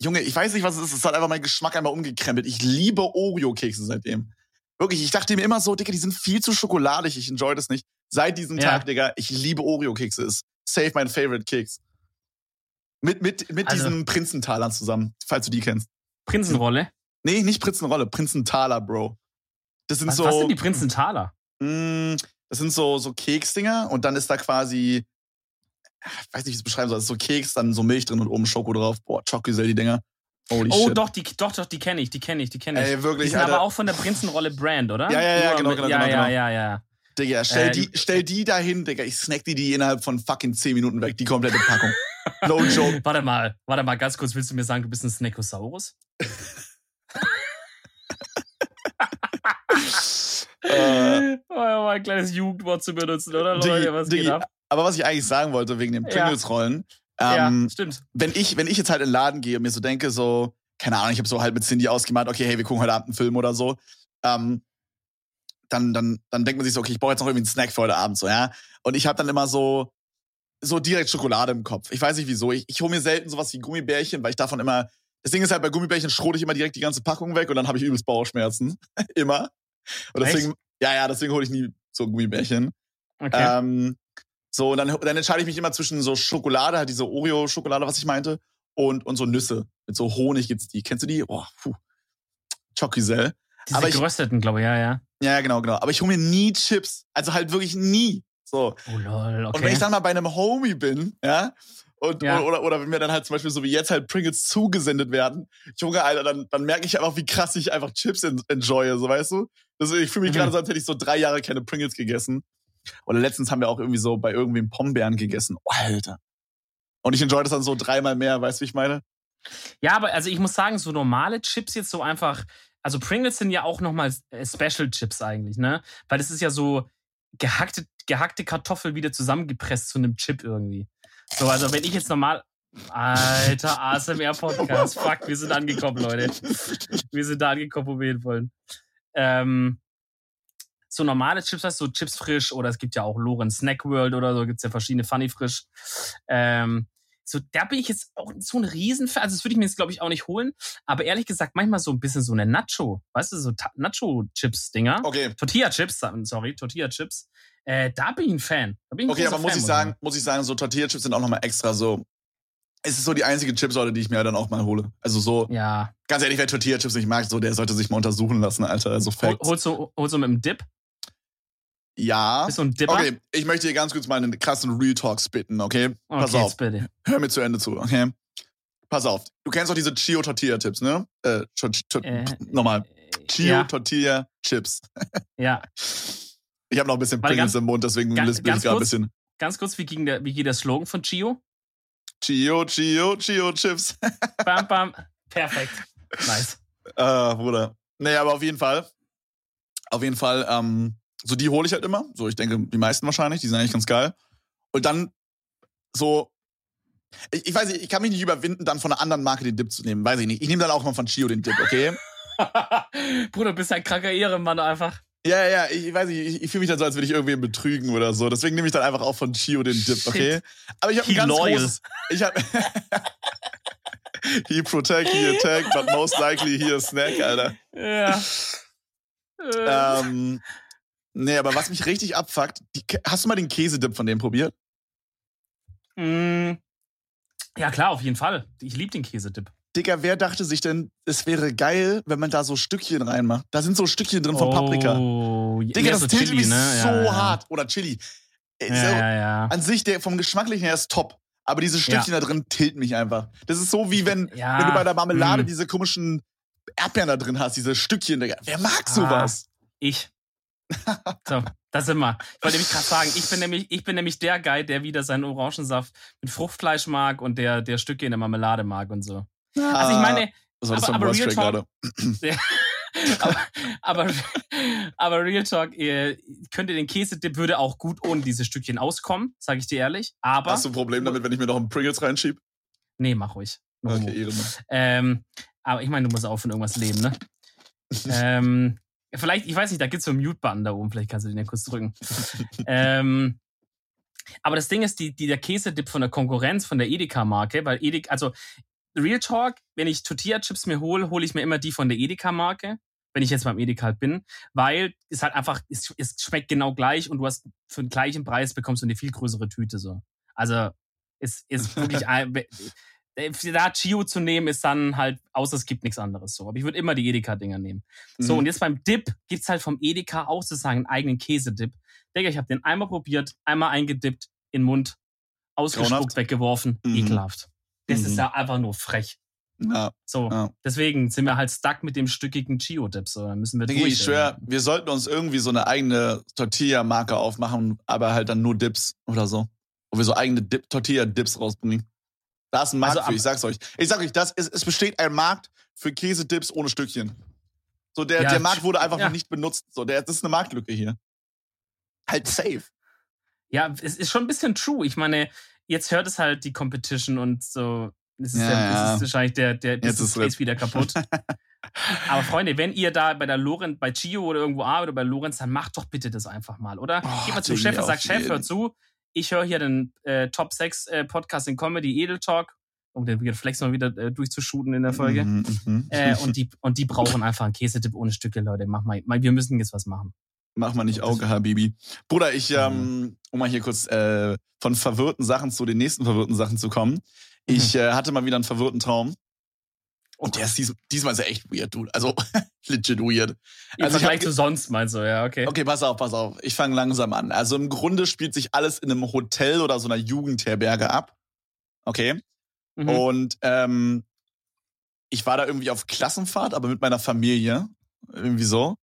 Junge, ich weiß nicht, was es ist, es hat einfach meinen Geschmack einmal umgekrempelt. Ich liebe Oreo-Kekse seitdem. Wirklich, ich dachte mir immer so, Digga, die sind viel zu schokoladig, ich enjoy das nicht. Seit diesem
Ja.
Tag, Digga, ich liebe Oreo-Kekse. Ist safe mein favorite Keks. Mit, mit, mit
Also-
diesen Prinzentalern zusammen, falls du die kennst.
Prinzenrolle.
Nee, nicht Prinzenrolle, Prinzentaler, Bro. Das sind
Was,
so.
was sind die Prinzentaler?
Mm, das sind so, so Keksdinger und dann ist da quasi, ich weiß nicht, wie ich es beschreiben soll, es ist so Keks, dann so Milch drin und oben Schoko drauf. Boah, Chocosel, die Dinger. Holy
Oh,
shit.
doch, die, doch, doch, die kenne ich, die kenne ich, die kenne ich.
Ey, wirklich,
die sind
Alter.
aber auch von der Prinzenrolle Brand, oder?
Ja, ja, ja, genau, genau,
ja,
genau,
ja,
genau.
ja, ja.
Digga, stell,
Äh,
die, stell die dahin, Digga. Ich snack die, die innerhalb von fucking 10 Minuten weg, die komplette Packung. [LAUGHS] no joke.
Warte mal, warte mal, ganz kurz, willst du mir sagen, du bist ein Snakosaurus? [LAUGHS]
äh,
oh, mal ein kleines Jugendwort zu benutzen, oder Leute? Was geht
Diggi,
ab?
Aber was ich eigentlich sagen wollte, wegen den
Ja.
Pringles-Rollen,
ja,
ähm,
stimmt.
wenn ich, wenn ich jetzt halt in den Laden gehe und mir so denke, so, keine Ahnung, ich habe so halt mit Cindy ausgemalt, okay, hey, wir gucken heute Abend einen Film oder so, ähm, dann, dann, dann denkt man sich so, okay, ich brauche jetzt noch irgendwie einen Snack für heute Abend, so, ja. Und ich habe dann immer so, so direkt Schokolade im Kopf. Ich weiß nicht wieso. Ich, ich hole mir selten sowas wie Gummibärchen, weil ich davon immer. Das Ding ist halt, bei Gummibärchen schrote ich immer direkt die ganze Packung weg und dann habe ich übelst Bauchschmerzen. [LAUGHS] immer. Und deswegen, ja, ja, deswegen hole ich nie so Gummibärchen.
Okay.
Ähm, so, und dann, dann entscheide ich mich immer zwischen so Schokolade, halt diese Oreo-Schokolade, was ich meinte, und, und so Nüsse. Mit so Honig gibt's die. Kennst du die? Oh, puh. Chocosel.
Diese
aber ich-
gerösteten, glaube ich, ja, ja.
Ja, genau, genau. Aber ich hole mir nie Chips. Also halt wirklich nie. So.
Oh lol, okay.
Und wenn ich dann mal bei einem Homie bin, ja, und,
Ja.
Oder, oder wenn mir dann halt zum Beispiel so wie jetzt halt Pringles zugesendet werden, Junge, Alter, dann, dann merke ich einfach, wie krass ich einfach Chips en enjoye, so weißt du? Also ich fühle mich
Mhm.
gerade so, als hätte ich so drei Jahre keine Pringles gegessen. Oder letztens haben wir auch irgendwie so bei irgendwem Pombeeren gegessen. Oh, Alter. Und ich enjoy das dann so dreimal mehr, weißt du, wie ich meine?
Ja, aber also ich muss sagen, so normale Chips jetzt so einfach, also Pringles sind ja auch nochmal Special Chips eigentlich, ne? Weil das ist ja so gehackte, gehackte Kartoffel wieder zusammengepresst zu einem Chip irgendwie. So, also wenn ich jetzt normal. Alter, ASMR-Podcast. Fuck, wir sind angekommen, Leute. Wir sind da angekommen, wo wir hin wollen. Ähm, so normale Chips, heißt so Chips frisch oder es gibt ja auch Loren Snack World oder so, gibt's ja verschiedene Funny frisch. Ähm, so, da bin ich jetzt auch so ein Riesenfan. Also, das würde ich mir jetzt, glaube ich, auch nicht holen. Aber ehrlich gesagt, manchmal so ein bisschen so eine Nacho, weißt du, so Nacho-Chips-Dinger.
Okay.
Tortilla-Chips, sorry, Tortilla-Chips. Äh, da bin ich ein Fan. Bin ich
Okay, aber muss
Fan,
ich sagen, muss ich sagen, so Tortilla-Chips sind auch nochmal extra so. Es ist so die einzige Chipsorte, die ich mir dann auch mal hole. Also so,
Ja.
ganz ehrlich, wer Tortilla-Chips nicht mag, so, der sollte sich mal untersuchen lassen, Alter. Also
Hol,
Facts.
holst, du, holst du mit dem Dip?
Ja.
Bist du ein Dipper?
Okay, ich möchte hier ganz kurz mal einen krassen Real Talk spitten, okay? Pass
okay,
auf.
jetzt bitte.
Hör mir zu Ende zu, okay? Pass auf. Du kennst doch diese Chio Tortilla Chips, ne? Äh,
Äh,
nochmal. Chio
ja,
Tortilla Chips.
ja.
Ich habe noch ein bisschen
Warte,
Pringles
ganz-
im Mund, deswegen
ganz-
lispel ich gerade ein bisschen.
Ganz kurz, wie, ging der, wie geht der Slogan von Chio?
Chio, Chio, Chio Chips. [LAUGHS]
Bam, bam. Perfekt. Nice.
äh, Bruder. Nee, aber auf jeden Fall. Auf jeden Fall, ähm, so die hole ich halt immer. So, ich denke, die meisten wahrscheinlich, die sind eigentlich ganz geil. Und dann so. Ich, ich weiß nicht, ich kann mich nicht überwinden, dann von einer anderen Marke den Dip zu nehmen. Weiß ich nicht. Ich nehme dann auch mal von Chio den Dip, okay? [LAUGHS]
Bruder, du bist ein kranker Ehrenmann einfach.
Ja, ja, ich, ich weiß nicht, ich, ich fühle mich dann so, als würde ich irgendwen betrügen oder so. Deswegen nehme ich dann einfach auch von Chio den Dip, okay? Aber ich habe ein ganz
loyal.
großes. Ich habe. [LAUGHS] he protect, he attack, but most likely he a snack, Alter.
Ja. Äh,
Ähm, nee, aber was mich richtig abfuckt, die, hast du mal den Käsedip von dem probiert?
mm, ja, klar, auf jeden Fall. Ich liebe den Käsedip.
Digga, wer dachte sich denn, es wäre geil, wenn man da so Stückchen reinmacht? Da sind so Stückchen drin von Paprika.
Oh,
Digga,
ja,
das
so
tiltet
Chili,
mich
ne?
so
ja, ja.
hart. Oder Chili. Äh. An sich, der vom Geschmacklichen her ist top. Aber diese Stückchen da drin tilten mich einfach. Das ist so wie wenn, wenn du bei der Marmelade
mm,
diese komischen Erdbeeren da drin hast, diese Stückchen, Digga. Wer mag
Ah.
sowas?
Ich. [LAUGHS] So, da sind wir. Ich wollte nämlich gerade sagen, ich bin nämlich, ich bin nämlich der Guy, der wieder seinen Orangensaft mit Fruchtfleisch mag und der, der Stücke in der Marmelade mag und so. Also ich meine,
was war das
aber- aber Real Talk-
gerade? [LAUGHS]
aber, aber, aber Real Talk, ihr könnte den Käsedip würde auch gut ohne diese Stückchen auskommen, sage ich dir ehrlich. Aber
Hast du ein Problem damit, wenn ich mir noch einen Pringles reinschieb?
nee, mach ruhig.
Okay, Ehrenmann.
Ähm, aber ich meine, du musst auch von irgendwas leben, ne? [LAUGHS] ähm, vielleicht, ich weiß nicht, da gibt's so einen Mute-Button da oben, vielleicht kannst du den ja kurz drücken. [LAUGHS] ähm, aber das Ding ist, die, die, der Käsedip von der Konkurrenz, von der Edeka-Marke, weil Edeka, also Real Talk, wenn ich Tortilla-Chips mir hole, hole ich mir immer die von der Edeka-Marke, wenn ich jetzt beim Edeka halt bin, weil es halt einfach, es, es schmeckt genau gleich und du hast für den gleichen Preis bekommst du eine viel größere Tüte so. Also es ist wirklich [LAUGHS] ein, da Chio zu nehmen, ist dann halt, außer es gibt nichts anderes so. Aber ich würde immer die Edeka-Dinger nehmen. So,
Mhm.
und jetzt beim Dip gibt's halt vom Edeka auch sozusagen einen eigenen Käsedip. Digga, ich habe den einmal probiert, einmal eingedippt, in den Mund, ausgespuckt, weggeworfen.
Mhm.
Ekelhaft. Das
Mhm.
ist ja einfach nur frech.
Ja,
So,
ja.
deswegen sind wir halt stuck mit dem stückigen Chio-Dip. So, dann müssen wir
Digga,
durch.
ich schwör, wir sollten uns irgendwie so eine eigene Tortilla-Marke aufmachen, aber halt dann nur Dips oder so. Wo wir so eigene Dip Tortilla-Dips rausbringen. Da ist ein Markt
Also
für, ich sag's euch. Ich sag euch, das ist, es besteht ein Markt für Käsedips ohne Stückchen. So, der,
Ja,
der Markt wurde einfach
ja.
noch nicht benutzt. So, der, das ist eine Marktlücke hier. Halt safe.
Ja, es ist schon ein bisschen true. Ich meine, jetzt hört es halt die Competition und so. Das ist,
Ja,
ja. Das ist wahrscheinlich der, der
Jetzt ist
Case wieder kaputt. [LAUGHS] Aber Freunde, wenn ihr da bei der Lorenz, bei Chio oder irgendwo arbeitet, bei Lorenz, dann macht doch bitte das einfach mal, oder?
Oh,
Geht mal zum Chef und sagt, Chef, hör zu, ich höre hier den äh, Top 6 äh, Podcast in Comedy, Edel Talk, um den Flex mal wieder äh, durchzushooten in der Folge.
Mhm, mhm.
Äh, und, die, und die brauchen einfach einen Käsetipp ohne Stücke, Leute. Mach mal, mal, wir müssen jetzt was machen.
Mach mal nicht Auge, Habibi. Bruder, ich, ähm, um mal hier kurz äh, von verwirrten Sachen zu den nächsten verwirrten Sachen zu kommen. Ich äh, hatte mal wieder einen verwirrten Traum. Und der ist dies, diesmal ist er echt weird, du. Also [LAUGHS] legit weird.
Im
Also ich
Vergleich
hab-
zu sonst, meinst du, ja, okay.
Okay, pass auf, pass auf. Ich fange langsam an. Also im Grunde spielt sich alles in einem Hotel oder so einer Jugendherberge ab. Okay.
Mhm.
Und ähm, ich war da irgendwie auf Klassenfahrt, aber mit meiner Familie. Irgendwie so.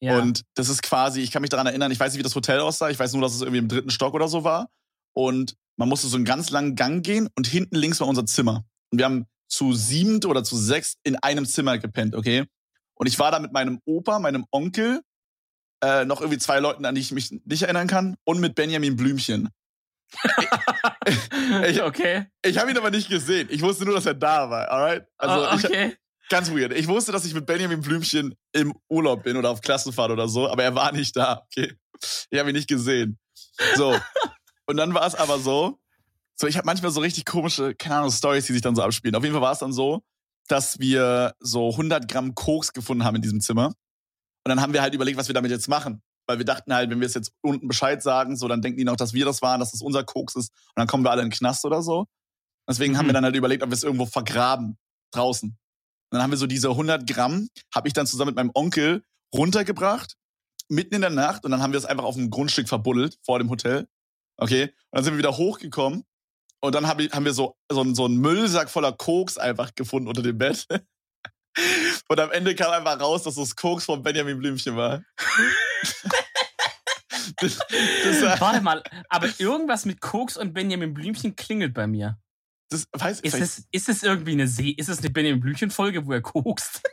ja.
Und das ist quasi, ich kann mich daran erinnern, ich weiß nicht, wie das Hotel aussah. Ich weiß nur, dass es irgendwie im dritten Stock oder so war. Und man musste so einen ganz langen Gang gehen und hinten links war unser Zimmer. Und wir haben zu siebend oder zu sechst in einem Zimmer gepennt, okay? Und ich war da mit meinem Opa, meinem Onkel, äh, noch irgendwie zwei Leuten, an die ich mich nicht erinnern kann, und mit Benjamin Blümchen. [LAUGHS] ich-
okay.
Ich habe ihn aber nicht gesehen. Ich wusste nur, dass er da war, alright? Also
Oh,
ich,
okay.
Ganz weird. Ich wusste, dass ich mit Benjamin Blümchen im Urlaub bin oder auf Klassenfahrt oder so, aber er war nicht da. Okay. Ich habe ihn nicht gesehen. So. [LAUGHS] Und dann war es aber so, So, ich habe manchmal so richtig komische, keine Ahnung, Stories, die sich dann so abspielen. Auf jeden Fall war es dann so, dass wir so 100 Gramm Koks gefunden haben in diesem Zimmer. Und dann haben wir halt überlegt, was wir damit jetzt machen. Weil wir dachten halt, wenn wir es jetzt unten Bescheid sagen, so, dann denken die noch, dass wir das waren, dass das unser Koks ist. Und dann kommen wir alle in den Knast oder so. Deswegen mhm. haben wir dann halt überlegt, ob wir es irgendwo vergraben. Draußen. Und dann haben wir so diese 100 Gramm, habe ich dann zusammen mit meinem Onkel runtergebracht, mitten in der Nacht. Und dann haben wir es einfach auf dem Grundstück verbuddelt, vor dem Hotel. Okay? Und dann sind wir wieder hochgekommen. Und dann hab ich, haben wir so, so, so einen Müllsack voller Koks einfach gefunden unter dem Bett. [LAUGHS] Und am Ende kam einfach raus, dass das Koks von Benjamin Blümchen war. [LAUGHS]
das, das Warte mal, aber irgendwas mit Koks und Benjamin Blümchen klingelt bei mir. Das weiß ist es, ist es irgendwie eine See, ist es eine Benjamin Blümchen Folge, wo er kokst? [LAUGHS]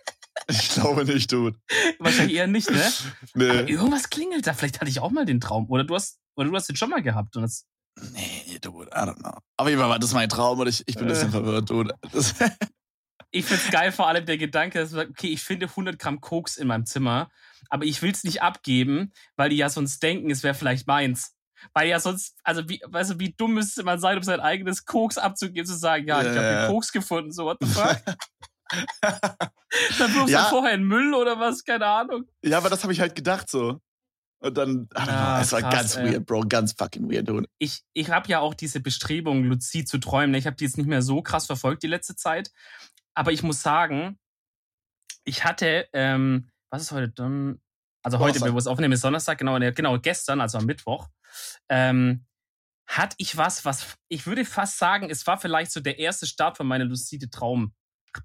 Ich glaube nicht, Dude.
Wahrscheinlich eher nicht, ne? Nee. Aber irgendwas klingelt da. Vielleicht hatte ich auch mal den Traum. Oder du hast, oder du hast den schon mal gehabt. Und das
nee, Dude, I don't know. Aber jeden Fall war das mein Traum und ich, ich bin ein bisschen äh. verwirrt, Dude. [LAUGHS]
ich find's geil, vor allem der Gedanke, dass okay, ich finde 100 Gramm Koks in meinem Zimmer, aber ich will's nicht abgeben, weil die ja sonst denken, es wäre vielleicht meins. Weil ja sonst, also wie, weißt du, wie dumm müsste man sein, um sein eigenes Koks abzugeben, zu sagen, ja, ich habe den Koks gefunden, so what the fuck? [LAUGHS] Dann wirfst ja. du vorher in Müll oder was, keine Ahnung.
Ja, aber das habe ich halt gedacht so. Und dann, ah, es war krass, ganz ey. weird, Bro, ganz fucking weird, dude.
Ich, ich habe ja auch diese Bestrebung, luzid zu träumen. Ich habe die jetzt nicht mehr so krass verfolgt die letzte Zeit. Aber ich muss sagen, ich hatte, ähm, was ist heute dann? Also heute, wir es aufnehmen, ist Donnerstag, genau, genau, gestern, also am Mittwoch, ähm, hatte ich was, was ich würde fast sagen, es war vielleicht so der erste Start von meiner lucide Traum,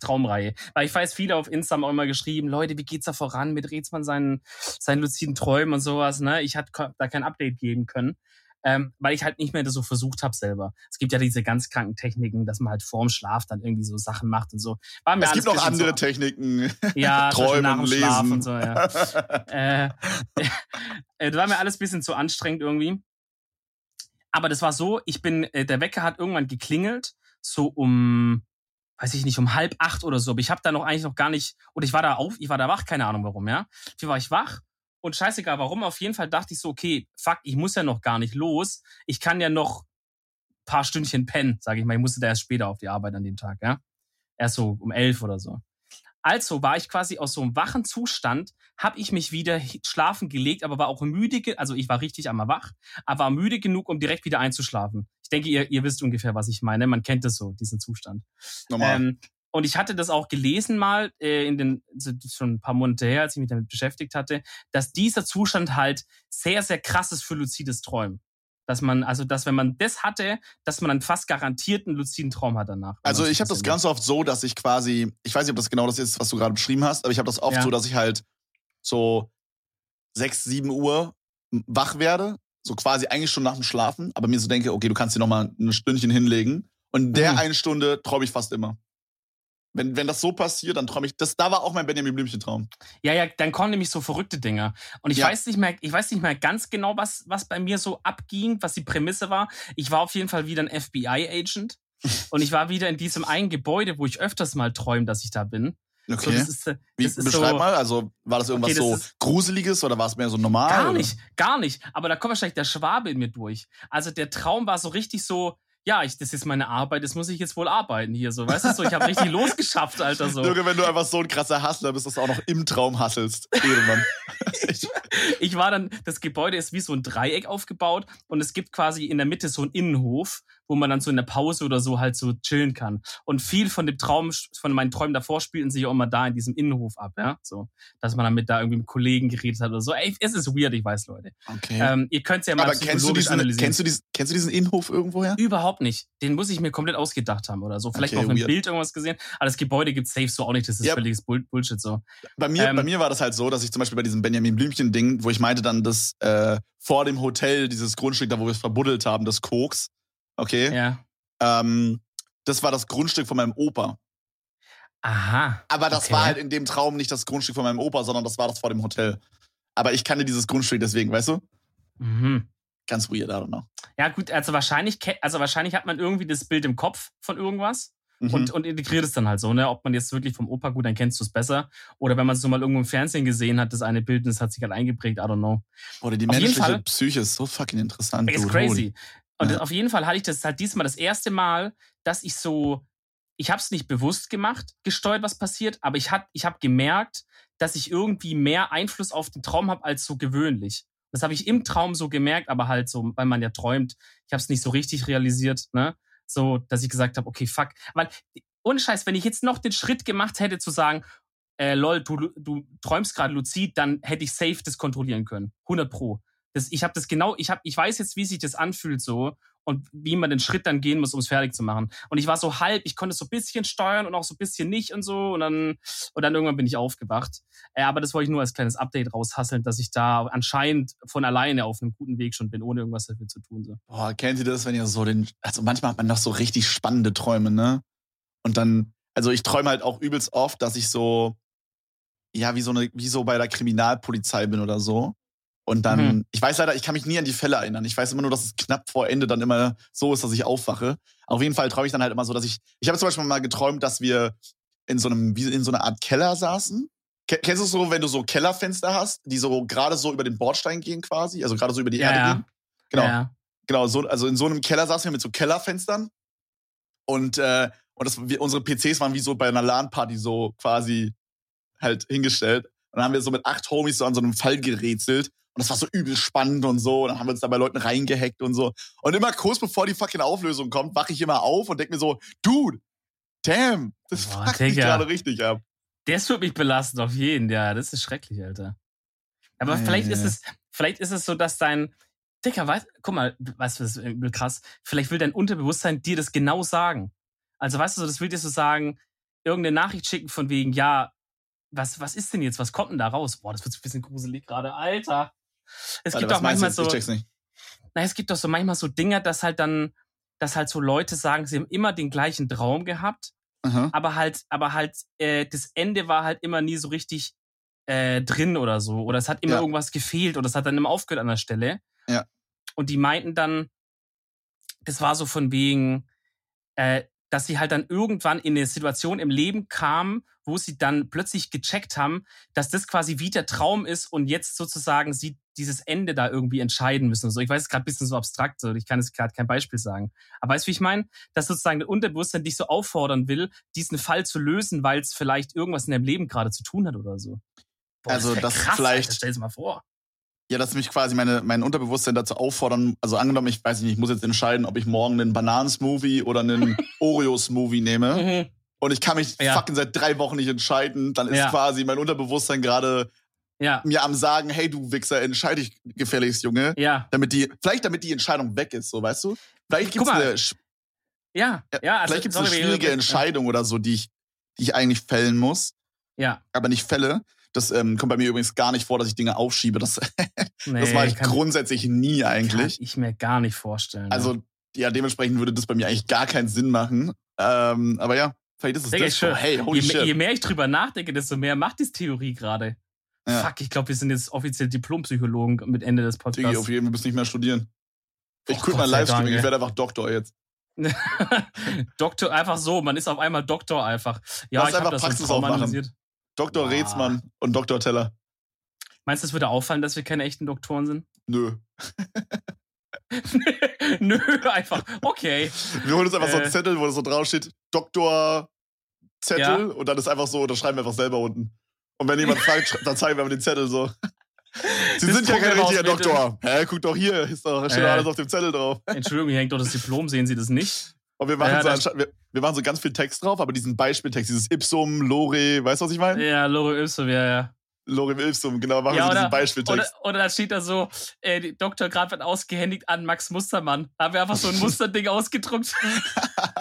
Traumreihe. Weil ich weiß, viele auf Insta haben auch immer geschrieben, Leute, wie geht's da voran mit Rätsmann seinen, seinen luziden Träumen und sowas, ne? Ich hatte da kein Update geben können. Ähm, weil ich halt nicht mehr das so versucht habe selber. Es gibt ja diese ganz kranken Techniken, dass man halt vorm Schlaf dann irgendwie so Sachen macht und so.
War mir es gibt noch andere so, Techniken.
Ja, [LAUGHS] Träumen, nach dem lesen. Schlaf und so, ja. [LAUGHS] äh, äh, das war mir alles bisschen zu anstrengend irgendwie. Aber das war so, ich bin, äh, der Wecker hat irgendwann geklingelt, so um weiß ich nicht, um halb acht oder so. Aber ich habe da noch eigentlich noch gar nicht, oder ich war da auf, ich war da wach, keine Ahnung warum, ja. Wie war ich wach? Und scheißegal warum, auf jeden Fall dachte ich so, okay, fuck, ich muss ja noch gar nicht los. Ich kann ja noch paar Stündchen pennen, sage ich mal. Ich musste da erst später auf die Arbeit an dem Tag, ja. Erst so um elf oder so. Also war ich quasi aus so einem wachen Zustand, habe ich mich wieder schlafen gelegt, aber war auch müde, also ich war richtig einmal wach, aber war müde genug, um direkt wieder einzuschlafen denke, ihr, ihr wisst ungefähr, was ich meine. Man kennt das so, diesen Zustand. Normal. Ähm, und ich hatte das auch gelesen mal äh, in den schon ein paar Monate her, als ich mich damit beschäftigt hatte, dass dieser Zustand halt sehr sehr krass ist für luzides Träumen. Dass man also dass wenn man das hatte, dass man dann fast garantiert einen luziden Traum hat danach.
Also ich habe das ganz oft so, dass ich quasi, ich weiß nicht, ob das genau das ist, was du gerade beschrieben hast, aber ich habe das oft ja. so, dass ich halt so sechs, sieben Uhr wach werde so quasi eigentlich schon nach dem Schlafen, aber mir so denke, okay, du kannst dir noch mal ein Stündchen hinlegen. Und der mhm. eine Stunde träume ich fast immer. Wenn, wenn das so passiert, dann träume ich. Das, da war auch mein Benjamin Blümchen-Traum.
Ja, ja, dann kommen nämlich so verrückte Dinge. Und ich ja. weiß nicht mehr, ich weiß nicht mehr ganz genau, was, was bei mir so abging, was die Prämisse war. Ich war auf jeden Fall wieder ein FBI-Agent. [LAUGHS] und ich war wieder in diesem einen Gebäude, wo ich öfters mal träume, dass ich da bin.
Okay. So, das ist, das Wie, beschreib so, mal, also war das irgendwas okay, das so ist, Gruseliges oder war es mehr so normal?
Gar
oder?
nicht, gar nicht. Aber da kommt wahrscheinlich der Schwabe in mir durch. Also der Traum war so richtig so, ja, ich, das ist meine Arbeit, das muss ich jetzt wohl arbeiten hier so, weißt du so, ich habe richtig [LAUGHS] losgeschafft, Alter so.
Junge, wenn du einfach so ein krasser Hustler bist, dass du auch noch im Traum hasselst, irgendwann. [LAUGHS]
ich, ich war dann, das Gebäude ist wie so ein Dreieck aufgebaut und es gibt quasi in der Mitte so einen Innenhof wo man dann so in der Pause oder so halt so chillen kann. Und viel von dem Traum, von meinen Träumen davor spielten sich auch immer da in diesem Innenhof ab, ja. So, dass man dann mit da irgendwie mit Kollegen geredet hat oder so. Ey, es ist weird, ich weiß, Leute. Okay. Ähm, ihr könnt es ja mal
Aber kennst du, diesen. Kennst du, diesen, kennst du diesen Innenhof irgendwoher?
Überhaupt nicht. Den muss ich mir komplett ausgedacht haben oder so. Vielleicht okay, auf einem Bild irgendwas gesehen. Aber das Gebäude gibt safe so auch nicht. Das ist ja. völliges Bullshit so.
Bei mir, ähm, bei mir war das halt so, dass ich zum Beispiel bei diesem Benjamin Blümchen-Ding, wo ich meinte dann, dass äh, vor dem Hotel dieses Grundstück, da wo wir es verbuddelt haben, das Koks, okay? Ja. Ähm, das war das Grundstück von meinem Opa.
Aha.
Aber das okay. war halt in dem Traum nicht das Grundstück von meinem Opa, sondern das war das vor dem Hotel. Aber ich kannte dieses Grundstück deswegen, weißt du? Mhm. Ganz weird, I don't know.
Ja, gut, also wahrscheinlich, also wahrscheinlich hat man irgendwie das Bild im Kopf von irgendwas. Mhm. Und, und integriert es dann halt so, ne? Ob man jetzt wirklich vom Opa gut, dann kennst du es besser. Oder wenn man es so mal irgendwo im Fernsehen gesehen hat, das eine Bild, das hat sich halt eingeprägt, I don't know.
Oder die Auf menschliche Psyche ist so fucking interessant.
Ist crazy. Und
Ja.
auf jeden Fall hatte ich das halt diesmal das erste Mal, dass ich so, ich habe es nicht bewusst gemacht, gesteuert, was passiert, aber ich, hat, ich habe gemerkt, dass ich irgendwie mehr Einfluss auf den Traum habe als so gewöhnlich. Das habe ich im Traum so gemerkt, aber halt so, weil man ja träumt, ich habe es nicht so richtig realisiert, ne? So, dass ich gesagt habe, okay, fuck. Weil, ohne Scheiß, wenn ich jetzt noch den Schritt gemacht hätte, zu sagen, äh, lol, du, du träumst gerade luzid, dann hätte ich safe das kontrollieren können. 100 pro. Das, ich habe das genau, ich, hab, ich weiß jetzt, wie sich das anfühlt so und wie man den Schritt dann gehen muss, um es fertig zu machen. Und ich war so halb, ich konnte so ein bisschen steuern und auch so ein bisschen nicht und so. Und dann, und dann irgendwann bin ich aufgewacht. Äh, aber das wollte ich nur als kleines Update raushasseln, dass ich da anscheinend von alleine auf einem guten Weg schon bin, ohne irgendwas dafür zu tun. So.
Boah, kennt ihr das, wenn ihr so den, also manchmal hat man doch so richtig spannende Träume, ne? Und dann, also ich träume halt auch übelst oft, dass ich so, ja, wie so eine, wie so bei der Kriminalpolizei bin oder so. Und dann,
Mhm.
ich weiß leider, ich kann mich nie an die Fälle erinnern. Ich weiß immer nur, dass es knapp vor Ende dann immer so ist, dass ich aufwache. Auf jeden Fall träume ich dann halt immer so, dass ich, ich habe zum Beispiel mal geträumt, dass wir in so einem, wie in so einer Art Keller saßen. Ke- Kennst du es so, wenn du so Kellerfenster hast, die so gerade so über den Bordstein gehen quasi, also gerade so über die
Ja,
Erde gehen? Genau.
Ja,
Genau, so, also in so einem Keller saßen wir mit so Kellerfenstern. Und, äh, und das, wir, unsere PCs waren wie so bei einer LAN-Party so quasi halt hingestellt. Und dann haben wir so mit acht Homies so an so einem Fall gerätselt. Und das war so übel spannend und so. Und dann haben wir uns da bei Leuten reingehackt und so. Und immer kurz bevor die fucking Auflösung kommt, wache ich immer auf und denke mir so, Dude, damn, das
Boah,
fuckt mich gerade richtig ab.
Das wird mich belasten, auf jeden, ja. Das ist schrecklich, Alter. Aber vielleicht ist
Nee.
es, vielleicht ist es so, dass dein, Dicker, weißt, guck mal, weißt du, das ist übel krass. Vielleicht will dein Unterbewusstsein dir das genau sagen. Also, weißt du, so, das will dir so sagen, irgendeine Nachricht schicken von wegen, ja, was, was ist denn jetzt? Was kommt denn da raus? Boah, das wird so ein bisschen gruselig gerade, Alter. Es
Warte,
gibt auch manchmal so, na, es gibt doch so manchmal so Dinger, dass halt dann, dass halt so Leute sagen, sie haben immer den gleichen Traum gehabt
Aha.
aber halt, aber halt, äh, das Ende war halt immer nie so richtig äh, drin oder so. Oder es hat immer
Ja.
irgendwas gefehlt oder es hat dann immer aufgehört an der Stelle.
Ja.
Und die meinten dann, das war so von wegen, äh, dass sie halt dann irgendwann in eine Situation im Leben kamen, wo sie dann plötzlich gecheckt haben, dass das quasi wie der Traum ist und jetzt sozusagen sie dieses Ende da irgendwie entscheiden müssen. So, ich weiß es gerade ein bisschen so abstrakt, so, ich kann es gerade kein Beispiel sagen. Aber weißt du, wie ich meine? Dass sozusagen der Unterbewusstsein dich so auffordern will, diesen Fall zu lösen, weil es vielleicht irgendwas in deinem Leben gerade zu tun hat oder so.
Also,
wär
das
krass,
vielleicht-
Alter, stell dir mal vor.
Ja, dass mich quasi meine, mein Unterbewusstsein dazu auffordern, also angenommen, ich weiß nicht, ich muss jetzt entscheiden, ob ich morgen einen Bananen-Smoothie oder einen [LAUGHS] Oreo-Smoothie nehme.
Mhm.
Und ich kann mich
Ja.
fucking seit drei Wochen nicht entscheiden, dann ist
Ja.
quasi mein Unterbewusstsein gerade
Ja,
mir am sagen, hey du Wichser, entscheide dich gefälligst, Junge.
ja,
Damit die, vielleicht damit die Entscheidung weg ist, so weißt du? Vielleicht gibt's
mal,
eine,
ja, ja. Also,
vielleicht gibt's eine
sorry,
schwierige Entscheidung oder so, die ich, die ich eigentlich fällen muss,
Ja,
aber nicht fälle. Das ähm, kommt bei mir übrigens gar nicht vor, dass ich Dinge aufschiebe. Das,
nee, [LAUGHS]
das mache ich
kann,
grundsätzlich nie
kann
eigentlich.
ich mir gar nicht vorstellen. ja.
Also, ja, dementsprechend würde das bei mir eigentlich gar keinen Sinn machen. Ähm, aber ja, vielleicht ist es das so. Hey, holy
je, mehr-
shit.
je mehr ich drüber nachdenke, desto mehr macht die Theorie gerade.
Ja.
Fuck, ich glaube, wir sind jetzt offiziell Diplompsychologen mit Ende des
Digi,
Podcasts.
auf jeden Fall, wir müssen nicht mehr studieren. Ich
Oh,
quit mein Livestreaming, ich werde einfach Doktor jetzt. [LAUGHS]
Doktor, einfach so, man ist auf einmal Doktor einfach. Ja,
Lass
ich habe
einfach
das
Praxis aufmachen.
analysiert.
Dr.
Boah.
Rätsmann und Dr. Teller.
Meinst du, es würde auffallen, dass wir keine echten Doktoren sind?
Nö. [LAUGHS]
Nö, einfach. Okay.
Wir holen uns einfach so
Äh.
einen Zettel, wo das so draufsteht, Doktor Zettel
Ja.
und dann ist einfach so, das schreiben wir einfach selber unten. Und wenn jemand fragt, dann zeigen wir einfach den Zettel so. [LAUGHS] Sie
Das
sind ja kein richtiger. Doktor. Hä, guck doch hier, ist doch, steht
Äh.
alles auf dem Zettel drauf.
Entschuldigung, hier hängt doch das Diplom, sehen Sie das nicht?
Und wir machen,
Ja,
so wir, wir machen so ganz viel Text drauf, aber diesen Beispieltext, dieses Ipsum, Lore, weißt du, was ich meine?
Ja, Lore Ipsum, ja, ja.
Lorem Ipsum, genau, machen
Ja,
wir so
oder-
diesen Beispieltext.
Oder, oder da steht da so, äh, die Doktor gerade wird ausgehändigt an Max Mustermann. Da haben wir einfach so ein [LAUGHS] Musterding ausgedruckt. [LAUGHS]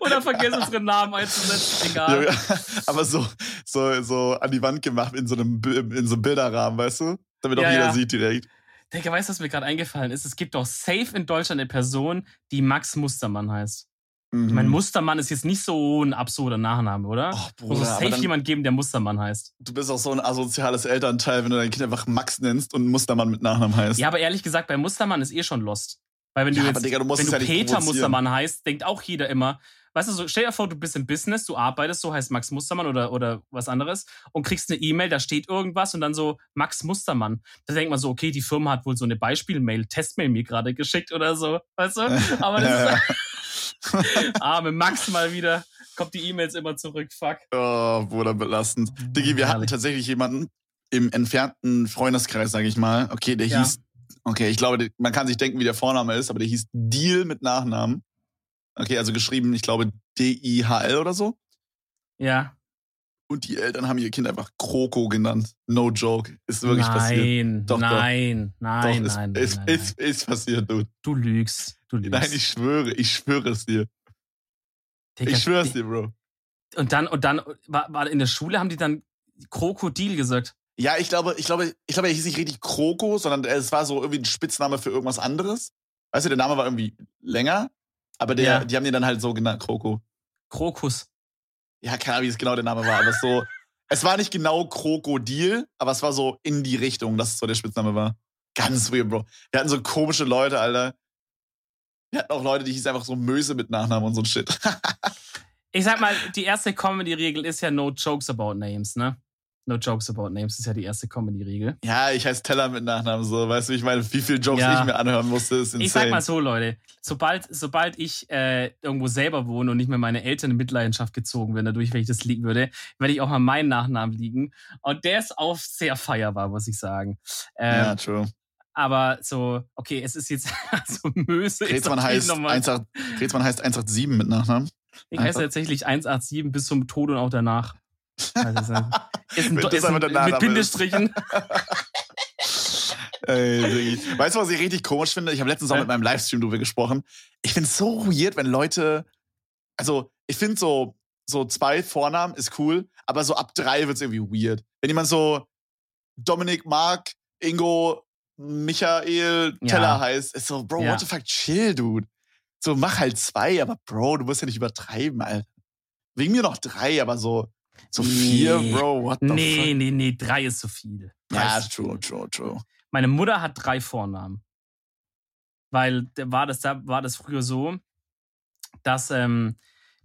oder vergessen unseren Namen einzusetzen. Egal.
Ja, aber so, so, so an die Wand gemacht in so einem, in so einem Bilderrahmen, weißt du? Damit auch
Ja,
jeder
ja.
sieht direkt.
Digga, weißt du, was mir gerade eingefallen ist? Es gibt doch safe in Deutschland eine Person, die Max Mustermann heißt.
Mhm.
Ich meine, Mustermann ist jetzt nicht so ein absurder Nachname, oder? Muss
Bruder,
es
aber
safe
dann,
jemand geben, der Mustermann heißt.
du bist auch so ein asoziales Elternteil, wenn du dein Kind einfach Max nennst und Mustermann mit Nachnamen heißt.
Ja, aber ehrlich gesagt, bei Mustermann ist eh schon lost. Weil wenn du
Ja,
jetzt,
aber Digga, du
wenn du
ja
Peter. Mustermann heißt, denkt auch jeder immer, weißt du, so, stell dir vor, du bist im Business, du arbeitest, so heißt Max Mustermann oder, oder was anderes und kriegst eine E-Mail, da steht irgendwas und dann so Max Mustermann. Da denkt man so, okay, die Firma hat wohl so eine Beispiel-Mail, Testmail mir gerade geschickt oder so, weißt du? Aber das ist [LAUGHS] arme Max mal wieder, kommt die E-Mails immer zurück, fuck.
Oh, Bruder, belastend. Diggi, wir hatten tatsächlich jemanden im entfernten Freundeskreis, sage ich mal. Okay, der ja. hieß, okay, ich glaube, man kann sich denken, wie der Vorname ist, aber der hieß Deal mit Nachnamen. Okay, also geschrieben, ich glaube, D-I-H-L oder so.
Ja.
Und die Eltern haben ihr Kind einfach Kroko genannt. No joke. Ist wirklich
nein,
passiert.
Doch, nein, doch. nein,
doch,
nein,
ist,
nein,
ist, ist, ist, passiert, dude.
Du lügst. Du lügst.
Nein, ich schwöre, ich schwöre es dir. Digga, ich schwöre es dir, Bro.
Und dann, und dann war, war in der Schule, haben die dann Krokodil gesagt.
Ja, ich glaube, ich glaube, ich glaube, er hieß nicht richtig Kroko, sondern es war so irgendwie ein Spitzname für irgendwas anderes. Weißt du, der Name war irgendwie länger, aber der, ja. die haben den dann halt so genannt, Kroko.
Krokus.
Ja, keine Ahnung, wie es genau der Name war, aber so, [LAUGHS] es war nicht genau Krokodil, aber es war so in die Richtung, dass es so der Spitzname war. Ganz weird, Bro. Wir hatten so komische Leute, Alter. Wir hatten auch Leute, die hießen einfach so Möse mit Nachnamen und so ein Shit. [LAUGHS]
ich sag mal, die erste Comedy-Regel ist ja no jokes about names, ne? No jokes about names ist ja die erste Comedy-Regel.
Ja, ich heiße Teller mit Nachnamen so. Weißt du, ich meine, wie viele Jokes ja. ich mir anhören musste, ist insane.
Ich sag mal so, Leute. Sobald, sobald ich äh, irgendwo selber wohne und nicht mehr meine Eltern in Mitleidenschaft gezogen werden, dadurch, wenn ich das liegen würde, werde ich auch mal meinen Nachnamen liegen. Und der ist auch sehr feierbar, muss ich sagen.
Ähm, ja, true.
Aber so, okay, es ist jetzt [LAUGHS] so Möse.
Kretschmann heißt, 18, Kretschmann heißt 187 mit Nachnamen.
Ich heiße tatsächlich 187 bis zum Tod und auch danach. Also [LAUGHS] ist ein,
ist
ist ein, mit Bindestrichen. [LAUGHS]
Weißt du, was ich richtig komisch finde? Ich habe letztens auch mit meinem Livestream drüber gesprochen. Ich finde es so weird, wenn Leute, also ich finde so, so zwei Vornamen ist cool, aber so ab drei wird es irgendwie weird. Wenn jemand so Dominik, Mark, Ingo, Michael, Teller ja. heißt, ist so, Bro, ja. what the fuck, chill, dude. So, mach halt zwei, aber Bro, du musst ja nicht übertreiben, Alter. Wegen mir noch drei, aber so, so nee. vier, Bro, what the
nee,
fuck?
Nee, nee, nee, drei ist zu viel.
Drei ja, true, true, true.
Meine Mutter hat drei Vornamen. Weil war das, da war das früher so, dass ähm,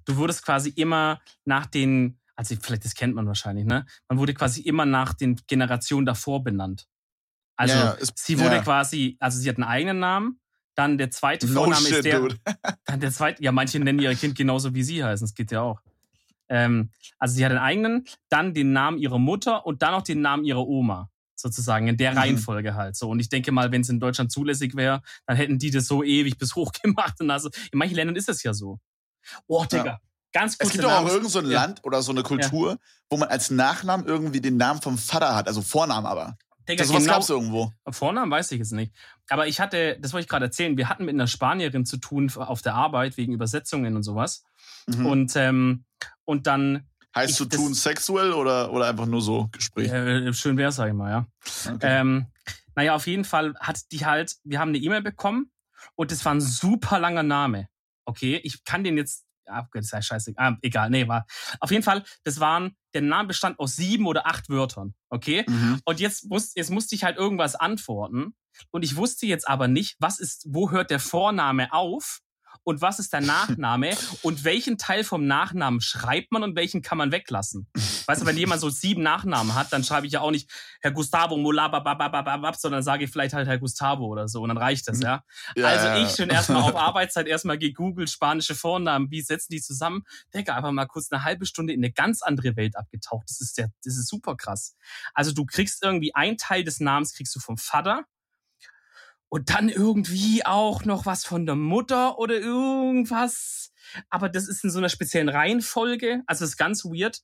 du wurdest quasi immer nach den, also vielleicht das kennt man wahrscheinlich, ne? Man wurde quasi immer nach den Generationen davor benannt. Also ist, sie wurde ja. quasi, also sie hat einen eigenen Namen, dann der zweite no Vorname shit, ist der, dude. [LAUGHS] dann der zweite, ja manche nennen ihr Kind genauso wie sie heißen, das geht ja auch. Ähm, also sie hat einen eigenen, dann den Namen ihrer Mutter und dann auch den Namen ihrer Oma. Sozusagen, in der mhm. Reihenfolge halt so. Und ich denke mal, wenn es in Deutschland zulässig wäre, dann hätten die das so ewig bis [LAUGHS] hoch gemacht. Und also, in manchen Ländern ist das ja so. Oh, Digga. Ja. Ganz
kurz. Es gibt doch auch irgend so ein ja. Land oder so eine Kultur, ja. wo man als Nachnamen irgendwie den Namen vom Vater hat, also Vornamen aber. Digga, das genau, gab's irgendwo.
Vornamen weiß ich jetzt nicht. Aber ich hatte, das wollte ich gerade erzählen, wir hatten mit einer Spanierin zu tun auf der Arbeit wegen Übersetzungen und sowas. Mhm. Und, ähm, und dann.
Heißt du tun sexuell oder, oder einfach nur so Gespräch?
Äh, schön wär's, sag ich mal, ja. Okay. Ähm, naja, auf jeden Fall hat die halt, wir haben eine E-Mail bekommen und das war ein super langer Name. Okay, ich kann den jetzt das ist ja scheiße. Ah, egal, nee, war. Auf jeden Fall, das waren, der Name bestand aus sieben oder acht Wörtern. Okay? Mhm. Und jetzt, muss, jetzt musste ich halt irgendwas antworten. Und ich wusste jetzt aber nicht, was ist, wo hört der Vorname auf und was ist der Nachname und welchen Teil vom Nachnamen schreibt man und welchen kann man weglassen. Weißt du, wenn jemand so sieben Nachnamen hat, dann schreibe ich ja auch nicht Herr Gustavo Molabababababab, sondern sage ich vielleicht halt Herr Gustavo oder so und dann reicht das, ja. ja also ich schon erstmal auf [LAUGHS] Arbeitszeit erstmal gegoogelt, spanische Vornamen, wie setzen die zusammen? Digga, einfach mal kurz eine halbe Stunde in eine ganz andere Welt abgetaucht. Das ist der, das ist super krass. Also du kriegst irgendwie ein Teil des Namens kriegst du vom Vater, und dann irgendwie auch noch was von der Mutter oder irgendwas. Aber das ist in so einer speziellen Reihenfolge. Also das ist ganz weird.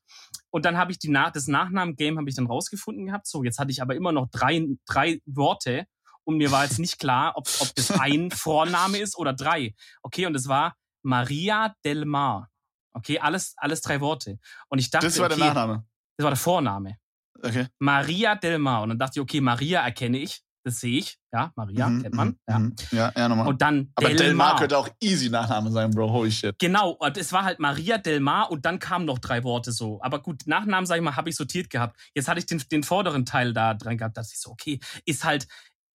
Und dann habe ich die Nach das Nachnamen-Game habe ich dann rausgefunden gehabt. So, jetzt hatte ich aber immer noch drei, drei Worte. Und mir war jetzt nicht klar, ob, ob das [LAUGHS] ein Vorname ist oder drei. Okay, und es war Maria del Mar. Okay, alles, alles drei Worte. Und ich dachte,
das war
okay,
der Nachname.
Das war der Vorname.
Okay.
Maria del Mar. Und dann dachte ich, okay, Maria erkenne ich. Das sehe ich. Ja, Maria mhm, kennt man. Mhm, ja,
mhm. ja, ja nochmal.
Und dann
Aber Del, Del Mar könnte auch easy Nachname sein, Bro. Holy shit.
Genau, und es war halt Maria Del Mar und dann kamen noch drei Worte so. Aber gut, Nachnamen, sag ich mal, habe ich sortiert gehabt. Jetzt hatte ich den, den vorderen Teil da dran gehabt, dass ich so, okay, ist halt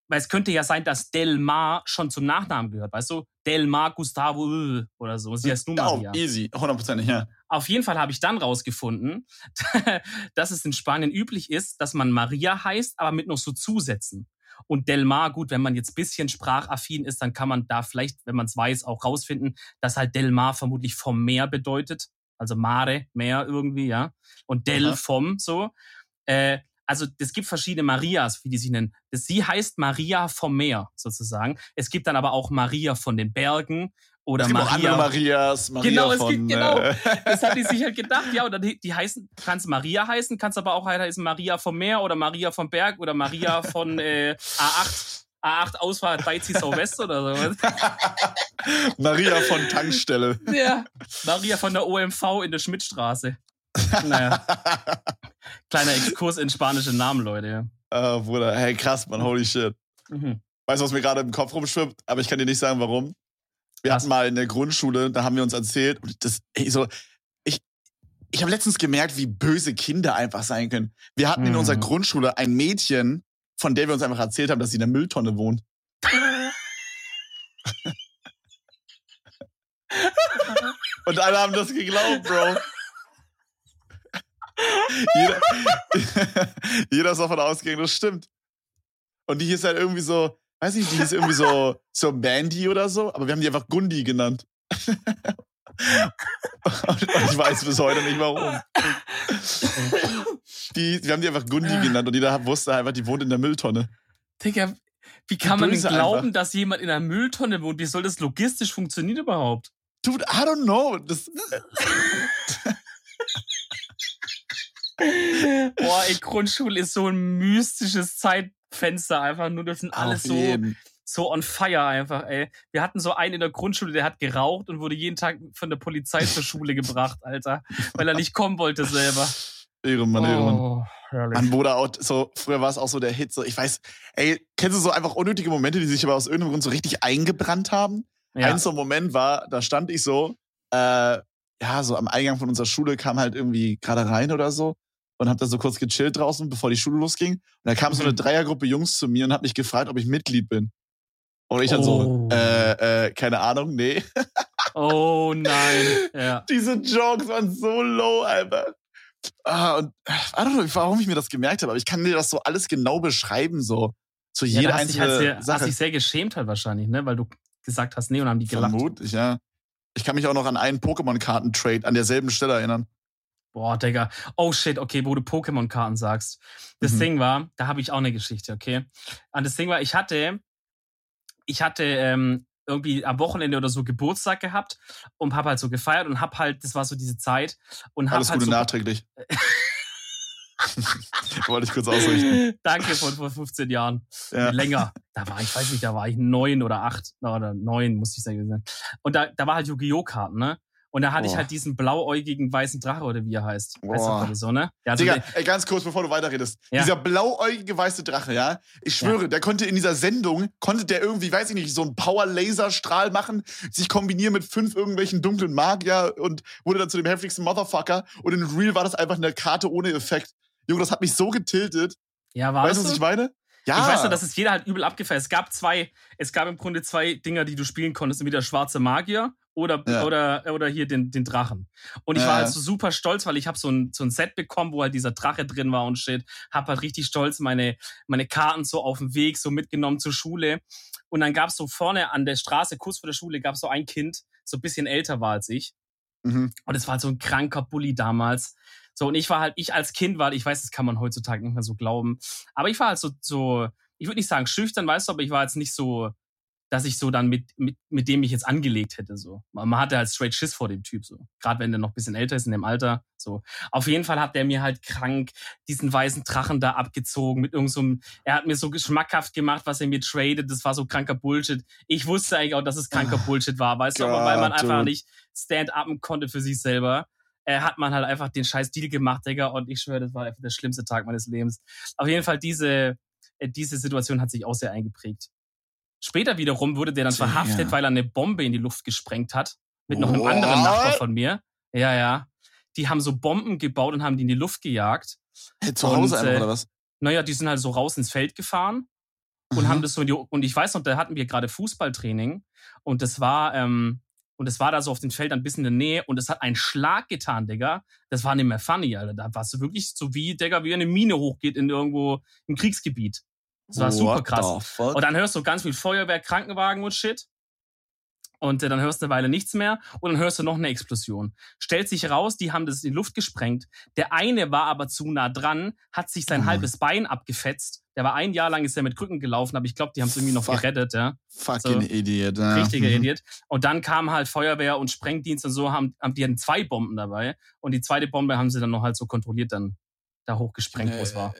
weil es könnte ja sein, dass Del Mar schon zum Nachnamen gehört, weißt du? Del Mar Gustavo äh, oder so. Sie heißt nur Maria.
Oh, easy, hundertprozentig, ja.
Auf jeden Fall habe ich dann rausgefunden, [LAUGHS] dass es in Spanien üblich ist, dass man Maria heißt, aber mit noch so Zusätzen. Und Del Mar, gut, wenn man jetzt bisschen sprachaffin ist, dann kann man da vielleicht, wenn man es weiß, auch rausfinden, dass halt Del Mar vermutlich vom Meer bedeutet. Also Mare, Meer irgendwie, ja. Und Del
Aha.
vom, so. Äh, also es gibt verschiedene Marias, wie die sich nennen. Sie heißt Maria vom Meer sozusagen. Es gibt dann aber auch Maria von den Bergen oder
Es gibt auch andere
Maria.
Marias, Maria
Genau, es
von,
gibt- genau.
Äh, [LAUGHS]
Das hat die sich halt [LAUGHS] gedacht, ja, oder die, die heißen, kannst Maria heißen, kannst aber auch heißen Maria vom Meer oder Maria vom Berg oder Maria von äh, A8. A8 Ausfahrt bei Ziesau West oder so. [LAUGHS]
Maria von Tankstelle.
Ja. Maria von der OMV in der Schmidtstraße. Naja, kleiner Exkurs in spanische Namen, Leute.
Ah, Bruder, hey, krass, man, holy shit.
Mhm.
Weißt du, was mir gerade im Kopf rumschwimmt? Aber ich kann dir nicht sagen, warum. Wir
Was?
hatten mal in der Grundschule, da haben wir uns erzählt, das, ey, so, ich, ich habe letztens gemerkt, wie böse Kinder einfach sein können. Wir hatten in
Mhm.
unserer Grundschule ein Mädchen, von der wir uns einfach erzählt haben, dass sie in der Mülltonne wohnt. [LAUGHS] Und alle haben das geglaubt, Bro. Jeder, [LAUGHS] jeder ist davon ausgegangen, das stimmt. Und die hieß halt irgendwie so, weiß nicht, die hieß irgendwie so, [LAUGHS] so Mandy oder so, aber wir haben die einfach Gundi genannt. [LAUGHS] und ich weiß bis heute nicht warum. Die, wir haben die einfach Gundi genannt und jeder wusste einfach, die wohnt in der Mülltonne.
Digga, wie kann man denn glauben,
einfach.
dass jemand in einer Mülltonne wohnt? Wie soll das logistisch funktionieren überhaupt?
Dude, I don't know. Das,
Boah, ey, Grundschule ist so ein mystisches Zeitfenster einfach nur. Das sind alles so,
jeden.
so on fire einfach, ey. Wir hatten so einen in der Grundschule, der hat geraucht und wurde jeden Tag von der Polizei zur [LAUGHS] Schule gebracht, Alter. Weil er nicht kommen wollte selber.
Ehrenmann, Ehrenmann.
Oh, herrlich.
Mann, Bruder, auch so, früher war es auch so der Hit, so, ich weiß, ey, kennst du so einfach unnötige Momente, die sich aber aus irgendeinem Grund so richtig eingebrannt haben?
Ja.
Ein so Moment war, da stand ich so, äh, ja, so am Eingang von unserer Schule kam halt irgendwie gerade rein oder so und hab da so kurz gechillt draußen, bevor die Schule losging. Und da kam so eine
Mhm.
Dreiergruppe Jungs zu mir und hat mich gefragt, ob ich Mitglied bin. Und ich dann
Oh.
so, äh, äh, keine Ahnung, nee.
Oh nein. [LAUGHS] Ja.
Diese Jokes waren so low, Alter. Ah, und I don't know, warum ich mir das gemerkt habe, aber ich kann dir das so alles genau beschreiben, so. Zu
ja
jeder
hast dich halt sehr, hast
Sache.
dich sehr geschämt halt wahrscheinlich, ne? Weil du gesagt hast, nee, und haben die gelacht.
Vermutlich, ja. Ich kann mich auch noch an einen Pokémon-Karten-Trade an derselben Stelle erinnern.
Boah, Digga. Oh shit, okay, wo du Pokémon-Karten sagst. Das
Mhm.
Ding war, da habe ich auch eine Geschichte, okay? Und das Ding war, ich hatte, ich hatte ähm, irgendwie am Wochenende oder so Geburtstag gehabt und hab halt so gefeiert und hab halt, das war so diese Zeit und hab
Alles
halt
Gute
so,
nachträglich. [LAUGHS] [LAUGHS] Wollte ich kurz ausrichten.
Danke von vor 15 Jahren.
Ja.
Länger. Da war ich, weiß nicht, da war ich neun oder acht oder neun, muss ich sagen. Und da, da war halt Yu-Gi-Oh! Karten, ne? Und da hatte ich
Boah.
halt diesen blauäugigen weißen Drache oder wie er heißt. Weißt du
Boah.
gerade so, ne? Ja, also
Digga, ey, ganz kurz, bevor du weiterredest.
Ja.
Dieser blauäugige weiße Drache, ja? Ich schwöre, der konnte in dieser Sendung, konnte der irgendwie, weiß ich nicht, so einen Power-Laser-Strahl machen, sich kombinieren mit fünf irgendwelchen dunklen Magier und wurde dann zu dem heftigsten Motherfucker. Und in Real war das einfach eine Karte ohne Effekt. Junge, das hat mich so getiltet.
ja, war
weißt du, was ich meine? Ja.
Ich weiß nur, dass es jeder halt übel abgefeiert. Es gab zwei, es gab im Grunde zwei Dinger, die du spielen konntest. Entweder schwarze Magier oder,
Ja.
oder, oder hier den, den Drachen. Und ich
Ja,
war halt so super stolz, weil ich habe so ein, so ein Set bekommen, wo halt dieser Drache drin war und shit. Hab halt richtig stolz meine, meine Karten so auf dem Weg so mitgenommen zur Schule. Und dann gab's so vorne an der Straße, kurz vor der Schule, gab's so ein Kind, so ein bisschen älter war als ich.
Mhm.
Und es war halt so ein kranker Bully damals. So, und ich war halt, ich als Kind war, ich weiß, das kann man heutzutage nicht mehr so glauben, aber ich war halt so, so ich würde nicht sagen schüchtern, weißt du, aber ich war jetzt nicht so, dass ich so dann mit, mit, mit dem mich jetzt angelegt hätte, so. Man hatte halt straight Schiss vor dem Typ, so. Gerade wenn der noch ein bisschen älter ist in dem Alter, so. Auf jeden Fall hat der mir halt krank diesen weißen Drachen da abgezogen mit irgendeinem, so er hat mir so geschmackhaft gemacht, was er mir tradet, das war so kranker Bullshit. Ich wusste eigentlich auch, dass es kranker
Ah,
Bullshit war, weißt du, aber weil man einfach
dude.
nicht stand-upen konnte für sich selber äh, hat man halt einfach den scheiß Deal gemacht, Digga. Und ich schwöre, das war einfach der schlimmste Tag meines Lebens. Auf jeden Fall, diese, äh, diese Situation hat sich auch sehr eingeprägt. Später wiederum wurde der dann verhaftet, weil er eine Bombe in die Luft gesprengt hat. Mit noch einem
What?
anderen Nachbar von mir. Ja, ja. Die haben so Bomben gebaut und haben die in die Luft gejagt.
Hey, zu Hause
Und,
einfach,
äh,
oder was?
Naja, die sind halt so raus ins Feld gefahren. und
Aha.
haben das so in die, und ich weiß noch, da hatten wir gerade Fußballtraining und das war, ähm, und es war da so auf den Feldern ein bisschen in der Nähe und es hat einen Schlag getan, Digga. Das war nicht mehr funny, Alter. Da warst du wirklich so wie, Digga, wie eine Mine hochgeht in irgendwo im Kriegsgebiet. Das war super
What
krass.
the fuck?
Und dann hörst du ganz viel Feuerwehr, Krankenwagen und Shit. Und äh, dann hörst du eine Weile nichts mehr und dann hörst du noch eine Explosion. Stellt sich raus, die haben das in die Luft gesprengt. Der eine war aber zu nah dran, hat sich sein
Oh.
halbes Bein abgefetzt. Der war ein Jahr lang ist er mit Krücken gelaufen, aber ich glaube, die haben es irgendwie noch
Fuck.
gerettet, ja.
Fucking
so.
Idiot. Ja.
Richtiger
Mhm.
Idiot. Und dann kam halt Feuerwehr und Sprengdienst und so, haben, haben die hatten zwei Bomben dabei. Und die zweite Bombe haben sie dann noch halt so kontrolliert dann da hochgesprengt, wo es war.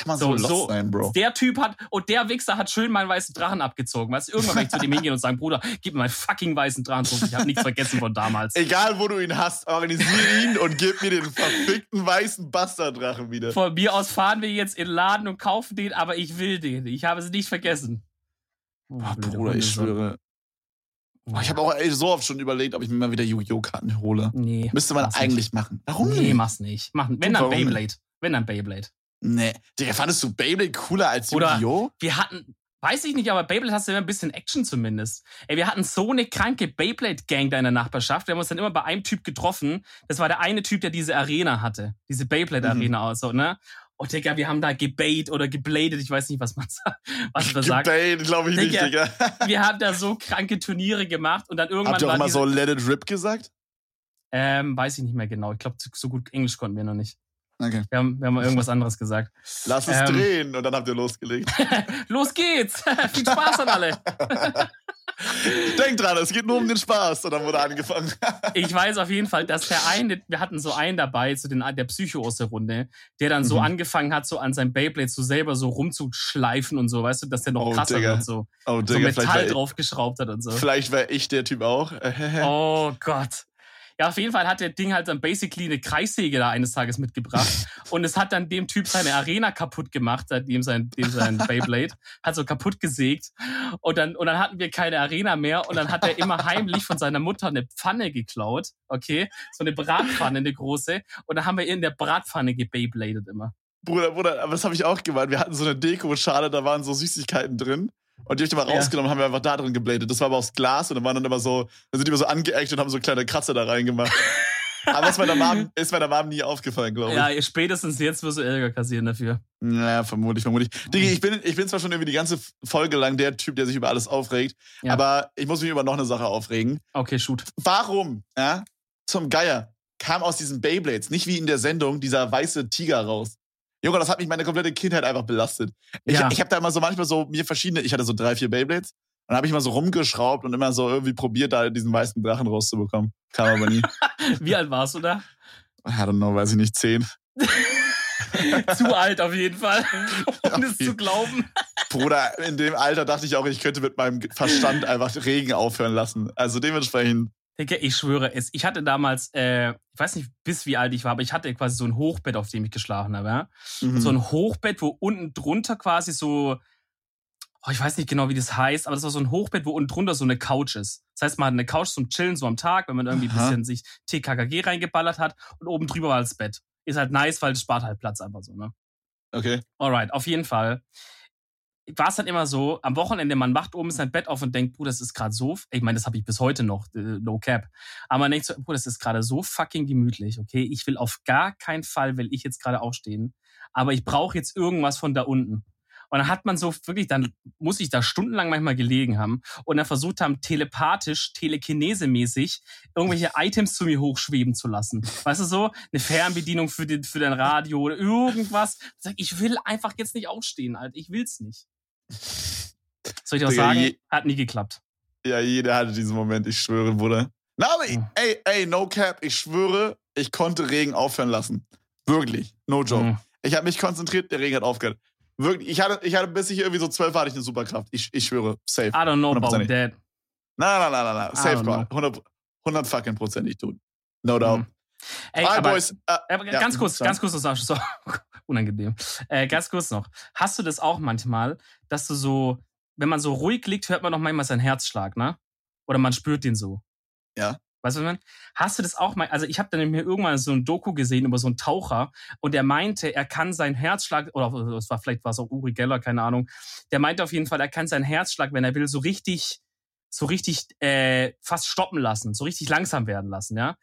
Kann man so,
So-
lost
so-
sein, Bro.
Der Typ hat, und der Wichser hat schön meinen weißen Drachen abgezogen. Weißt du, irgendwann werde ich zu dem hingehen und sagen, Bruder, gib mir meinen fucking weißen Drachen zurück. Ich habe nichts vergessen von damals.
Egal, wo du ihn hast, organisiere ihn und gib mir den verfickten weißen Bastarddrachen wieder.
Von mir aus fahren wir jetzt in den Laden und kaufen den, aber ich will den. Ich habe es nicht vergessen. Oh, blöde
Bruder, ich
Hundesohn.
schwöre. Oh, ich habe auch ey, so oft schon überlegt, ob ich mir mal wieder Yu-Gi-Oh! hole.
Nee.
Müsste man
mach's nicht.
eigentlich machen. Warum
Nee,
nicht?
mach's nicht. Mach, wenn dann
nicht?
Beyblade. Wenn dann Beyblade.
Nee. Digga, fandest du Beyblade cooler als
Oder-
Yu-Gi-Oh?
Wir hatten, weiß ich nicht, aber Beyblade hast du immer ein bisschen Action zumindest. Ey, wir hatten so eine kranke Beyblade-Gang da in der Nachbarschaft. Wir haben uns dann immer bei einem Typ getroffen. Das war der eine Typ, der diese Arena hatte. Diese Beyblade-Arena
Mhm.
auch so, ne? Und Digga, wir haben da gebait oder gebladet. Ich weiß nicht, was man sagt. [LAUGHS] Was man sagt.
Gebait, glaube ich nicht,
Digga.
Digga. [LAUGHS]
Wir haben da so kranke Turniere gemacht und dann irgendwann
Habt ihr auch
diese,
so Let It Rip gesagt?
ähm, weiß ich nicht mehr genau. Ich glaube, so gut Englisch konnten wir noch nicht.
Okay.
Wir haben, wir haben mal irgendwas anderes gesagt.
Lass es
Ähm.
drehen und dann habt ihr losgelegt. [LAUGHS]
Los geht's! [LAUGHS] Viel Spaß an alle! [LAUGHS]
Denkt dran, es geht nur um den Spaß. Und dann wurde angefangen.
Ich weiß auf jeden Fall, dass der eine, wir hatten so einen dabei, so den, der Psycho aus der Runde, der dann so
Mhm.
angefangen hat, so an seinem Beyblade so selber so rumzuschleifen und so, weißt du, dass der noch
Oh,
krasser
Digga.
wird, so,
Oh,
so
Digga, vielleicht
Metall
wäre
draufgeschraubt hat und so.
vielleicht wär ich der Typ auch.
Oh Gott. Ja, auf jeden Fall hat der Ding halt dann basically eine Kreissäge da eines Tages mitgebracht. [LAUGHS] und es hat dann dem Typ seine Arena kaputt gemacht, dem sein, dem sein [LAUGHS] Beyblade. Hat so kaputt gesägt. Und dann, und dann hatten wir keine Arena mehr. Und dann hat er immer heimlich von seiner Mutter eine Pfanne geklaut. Okay? So eine Bratpfanne, eine große. Und dann haben wir in der Bratpfanne gebeybladet immer.
Bruder, Bruder, aber das habe ich auch gemacht. Wir hatten so eine Deko-Schale, da waren so Süßigkeiten drin. Und die hab ich immer
Ja.
rausgenommen, haben wir einfach da drin gebladet. Das war aber aus Glas und dann waren dann immer so, dann sind die immer so angeeckt und haben so kleine Kratzer da reingemacht. [LAUGHS] aber ist meiner Mom, ist meiner Mom nie aufgefallen, glaube ich.
Ja, spätestens jetzt wirst du Ärger kassieren dafür.
Naja, vermutlich, vermutlich. Digga, ich bin, ich bin zwar schon irgendwie die ganze Folge lang der Typ, der sich über alles aufregt,
Ja.
aber ich muss mich über noch eine Sache aufregen.
Okay, shoot.
Warum, ja, zum Geier, kam aus diesen Beyblades, nicht wie in der Sendung, dieser weiße Tiger raus? Junge, das hat mich meine komplette Kindheit einfach belastet. Ich,
Ja.
ich habe da immer so manchmal so mir verschiedene, ich hatte so drei, vier Beyblades. Und dann habe ich mal so rumgeschraubt und immer so irgendwie probiert, da diesen weißen Drachen rauszubekommen. Kam aber nie. [LAUGHS]
Wie alt warst du da?
I don't know, weiß ich nicht, zehn. [LAUGHS]
Zu alt auf jeden Fall, [LAUGHS] um es zu glauben.
Bruder, in dem Alter dachte ich auch, ich könnte mit meinem Verstand einfach Regen aufhören lassen. Also dementsprechend.
Ich schwöre es. Ich hatte damals, äh, ich weiß nicht bis wie alt ich war, aber ich hatte quasi so ein Hochbett, auf dem ich geschlafen habe. Ja?
Mhm.
So ein Hochbett, wo unten drunter quasi so, oh, ich weiß nicht genau, wie das heißt, aber das war so ein Hochbett, wo unten drunter so eine Couch ist. Das heißt, man hat eine Couch zum Chillen so am Tag, wenn man irgendwie ein
Aha.
bisschen sich TKKG reingeballert hat und oben drüber war das Bett. Ist halt nice, weil es spart halt Platz einfach so, ne?
okay.
Alright, auf jeden Fall. War es dann immer so, am Wochenende, man wacht oben sein Bett auf und denkt, Bruder, das ist gerade so, ich meine, das habe ich bis heute noch, no cap. Aber man denkt so, Bruder, das ist gerade so fucking gemütlich, okay? Ich will auf gar keinen Fall, will ich jetzt gerade aufstehen, aber ich brauche jetzt irgendwas von da unten. Und dann hat man so wirklich, dann muss ich da stundenlang manchmal gelegen haben und dann versucht haben, telepathisch, telekinesemäßig irgendwelche [LAUGHS] Items zu mir hochschweben zu lassen. Weißt du so? Eine Fernbedienung für, den, für dein Radio oder irgendwas. Ich ich will einfach jetzt nicht aufstehen, Alter. Ich will's nicht. Soll ich auch sagen? Hat nie geklappt.
Ja, jeder hatte diesen Moment, ich schwöre, Bruder. Na, aber
Mhm.
ey, ey, no cap, ich schwöre, ich konnte Regen aufhören lassen. Wirklich, no joke.
Mhm.
Ich habe mich konzentriert, der Regen hat aufgehört. Wirklich, ich hatte, ich hatte bis ich irgendwie so zwölf hatte ich eine Superkraft. Ich, ich schwöre, safe.
I don't know about
100%.
that.
Nein, nein, nein, nein, nein. Safe call. 100, 100 fucking prozentig tun. No doubt.
Mhm. Ey, aber,
Boys. Äh,
aber
ja,
ganz kurz,
sorry.
ganz kurz, war so [LAUGHS] unangenehm. Äh, ganz kurz noch. Hast du das auch manchmal, dass du so, wenn man so ruhig liegt, hört man doch manchmal seinen Herzschlag, ne? Oder man spürt den so.
Ja.
Weißt du, was ich meine? Hast du das auch mal? Also ich habe dann mir irgendwann so ein Doku gesehen über so einen Taucher und der meinte, er kann seinen Herzschlag oder es war vielleicht war es auch Uri Geller, keine Ahnung. Der meinte auf jeden Fall, er kann seinen Herzschlag, wenn er will, so richtig, so richtig äh, fast stoppen lassen, so richtig langsam werden lassen, ja.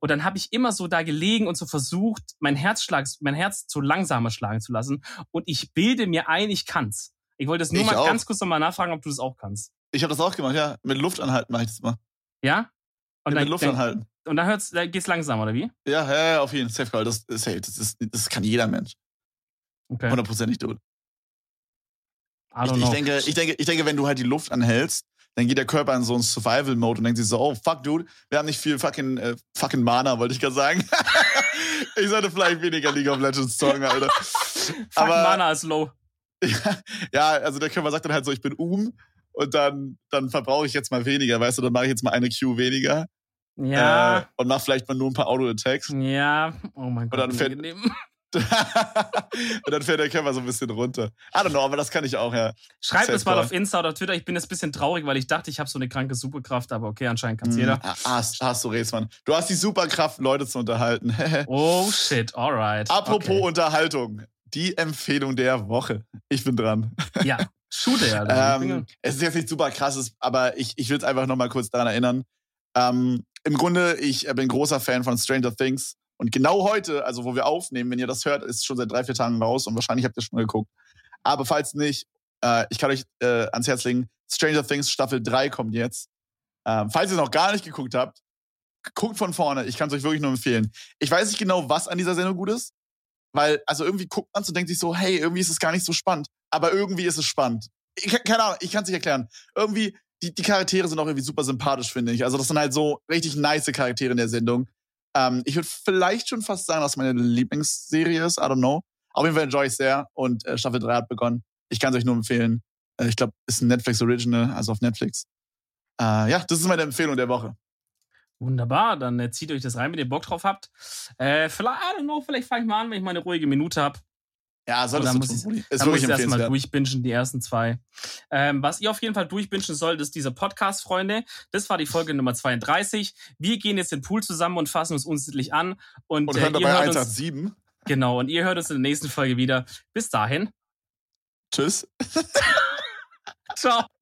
Und dann habe ich immer so da gelegen und so versucht, mein Herzschlag, mein Herz so langsamer schlagen zu lassen. Und ich bilde mir ein, ich kann's. Ich wollte es nur
Ich
mal
auch.
ganz kurz nochmal nachfragen, ob du das auch kannst.
Ich habe das auch gemacht, ja. Mit Luft anhalten mache ich das mal.
Ja? Und
mit
dann,
Luft
dann,
anhalten.
und dann hört's, dann geht's langsam, oder wie?
Ja, ja, ja, auf jeden Fall. Safe Call. Das, das, ist, das kann jeder Mensch.
Okay.
Hundertprozentig tot. Ich, ich, denke, ich, denke, ich denke, wenn du halt die Luft anhältst, dann geht der Körper in so einen Survival-Mode und denkt sich so, oh, fuck, dude, wir haben nicht viel fucking, äh, fucking Mana, wollte ich gerade sagen. [LAUGHS] ich sollte vielleicht weniger League of Legends zocken, Alter. [LAUGHS]
Fuck,
aber-
Mana ist low. [LAUGHS]
Ja, ja, also der Körper sagt dann halt so, ich bin um und dann, dann verbrauche ich jetzt mal weniger, weißt du, dann mache ich jetzt mal eine Q weniger
Ja,
äh, und mache vielleicht mal nur ein paar Auto-Attacks.
ja. Oh mein Gott.
dann fällt-
unangenehm. [LAUGHS]
und dann fährt der Körper so ein bisschen runter. I don't know, aber das kann ich auch, ja.
Schreibt es mal auf Insta oder Twitter. Ich bin jetzt ein bisschen traurig, weil ich dachte, ich habe so eine kranke Superkraft, aber okay, anscheinend kann's jeder.
Ah, hast, hast du Rätsmann. Du hast die Superkraft, Leute zu unterhalten. [LAUGHS]
Oh shit, alright.
Apropos
okay.
Unterhaltung. Die Empfehlung der Woche. Ich bin dran.
Ja, shoote [LAUGHS] ja.
Ähm, es ist jetzt nicht super krasses, aber ich, ich will es einfach nochmal kurz daran erinnern. Ähm, Im Grunde, ich äh, bin großer Fan von Stranger Things. Und genau heute, also wo wir aufnehmen, wenn ihr das hört, ist schon seit drei, vier Tagen raus und wahrscheinlich habt ihr schon geguckt. Aber falls nicht, äh, ich kann euch äh, ans Herz legen, Stranger Things Staffel 3 kommt jetzt. Ähm, falls ihr noch gar nicht geguckt habt, guckt von vorne. Ich kann es euch wirklich nur empfehlen. Ich weiß nicht genau, was an dieser Sendung gut ist, weil, also irgendwie guckt man und denkt sich so, hey, irgendwie ist es gar nicht so spannend. Aber irgendwie ist es spannend. Ich, keine Ahnung, ich kann es nicht erklären. Irgendwie, die, die Charaktere sind auch irgendwie super sympathisch, finde ich. Also das sind halt so richtig nice Charaktere in der Sendung. Ähm, ich würde vielleicht schon fast sagen, dass meine Lieblingsserie ist. I don't know. Auf jeden Fall enjoy ich sehr und äh, Staffel 3 hat begonnen. Ich kann es euch nur empfehlen. Äh, ich glaube, ist ein Netflix Original, also auf Netflix. Äh, ja, das ist meine Empfehlung der Woche.
Wunderbar, dann äh, zieht euch das rein, wenn ihr Bock drauf habt. Äh, vielleicht, I don't know, vielleicht fange ich mal an, wenn ich mal eine ruhige Minute habe.
Ja,
dann
du
muss
tun,
ich-.
Ist
Dann muss ich erstmal
empfehlenswert.
durchbingen, die ersten zwei. Ähm, was ihr auf jeden Fall durchbingen sollt, ist dieser Podcast, Freunde. Das war die Folge Nummer 32. Wir gehen jetzt in den Pool zusammen und fassen uns unsittlich an. Und,
Und
äh, ihr
dabei
hört uns,
187.
genau, und ihr hört uns in der nächsten Folge wieder. Bis dahin.
Tschüss. [LAUGHS]
Ciao.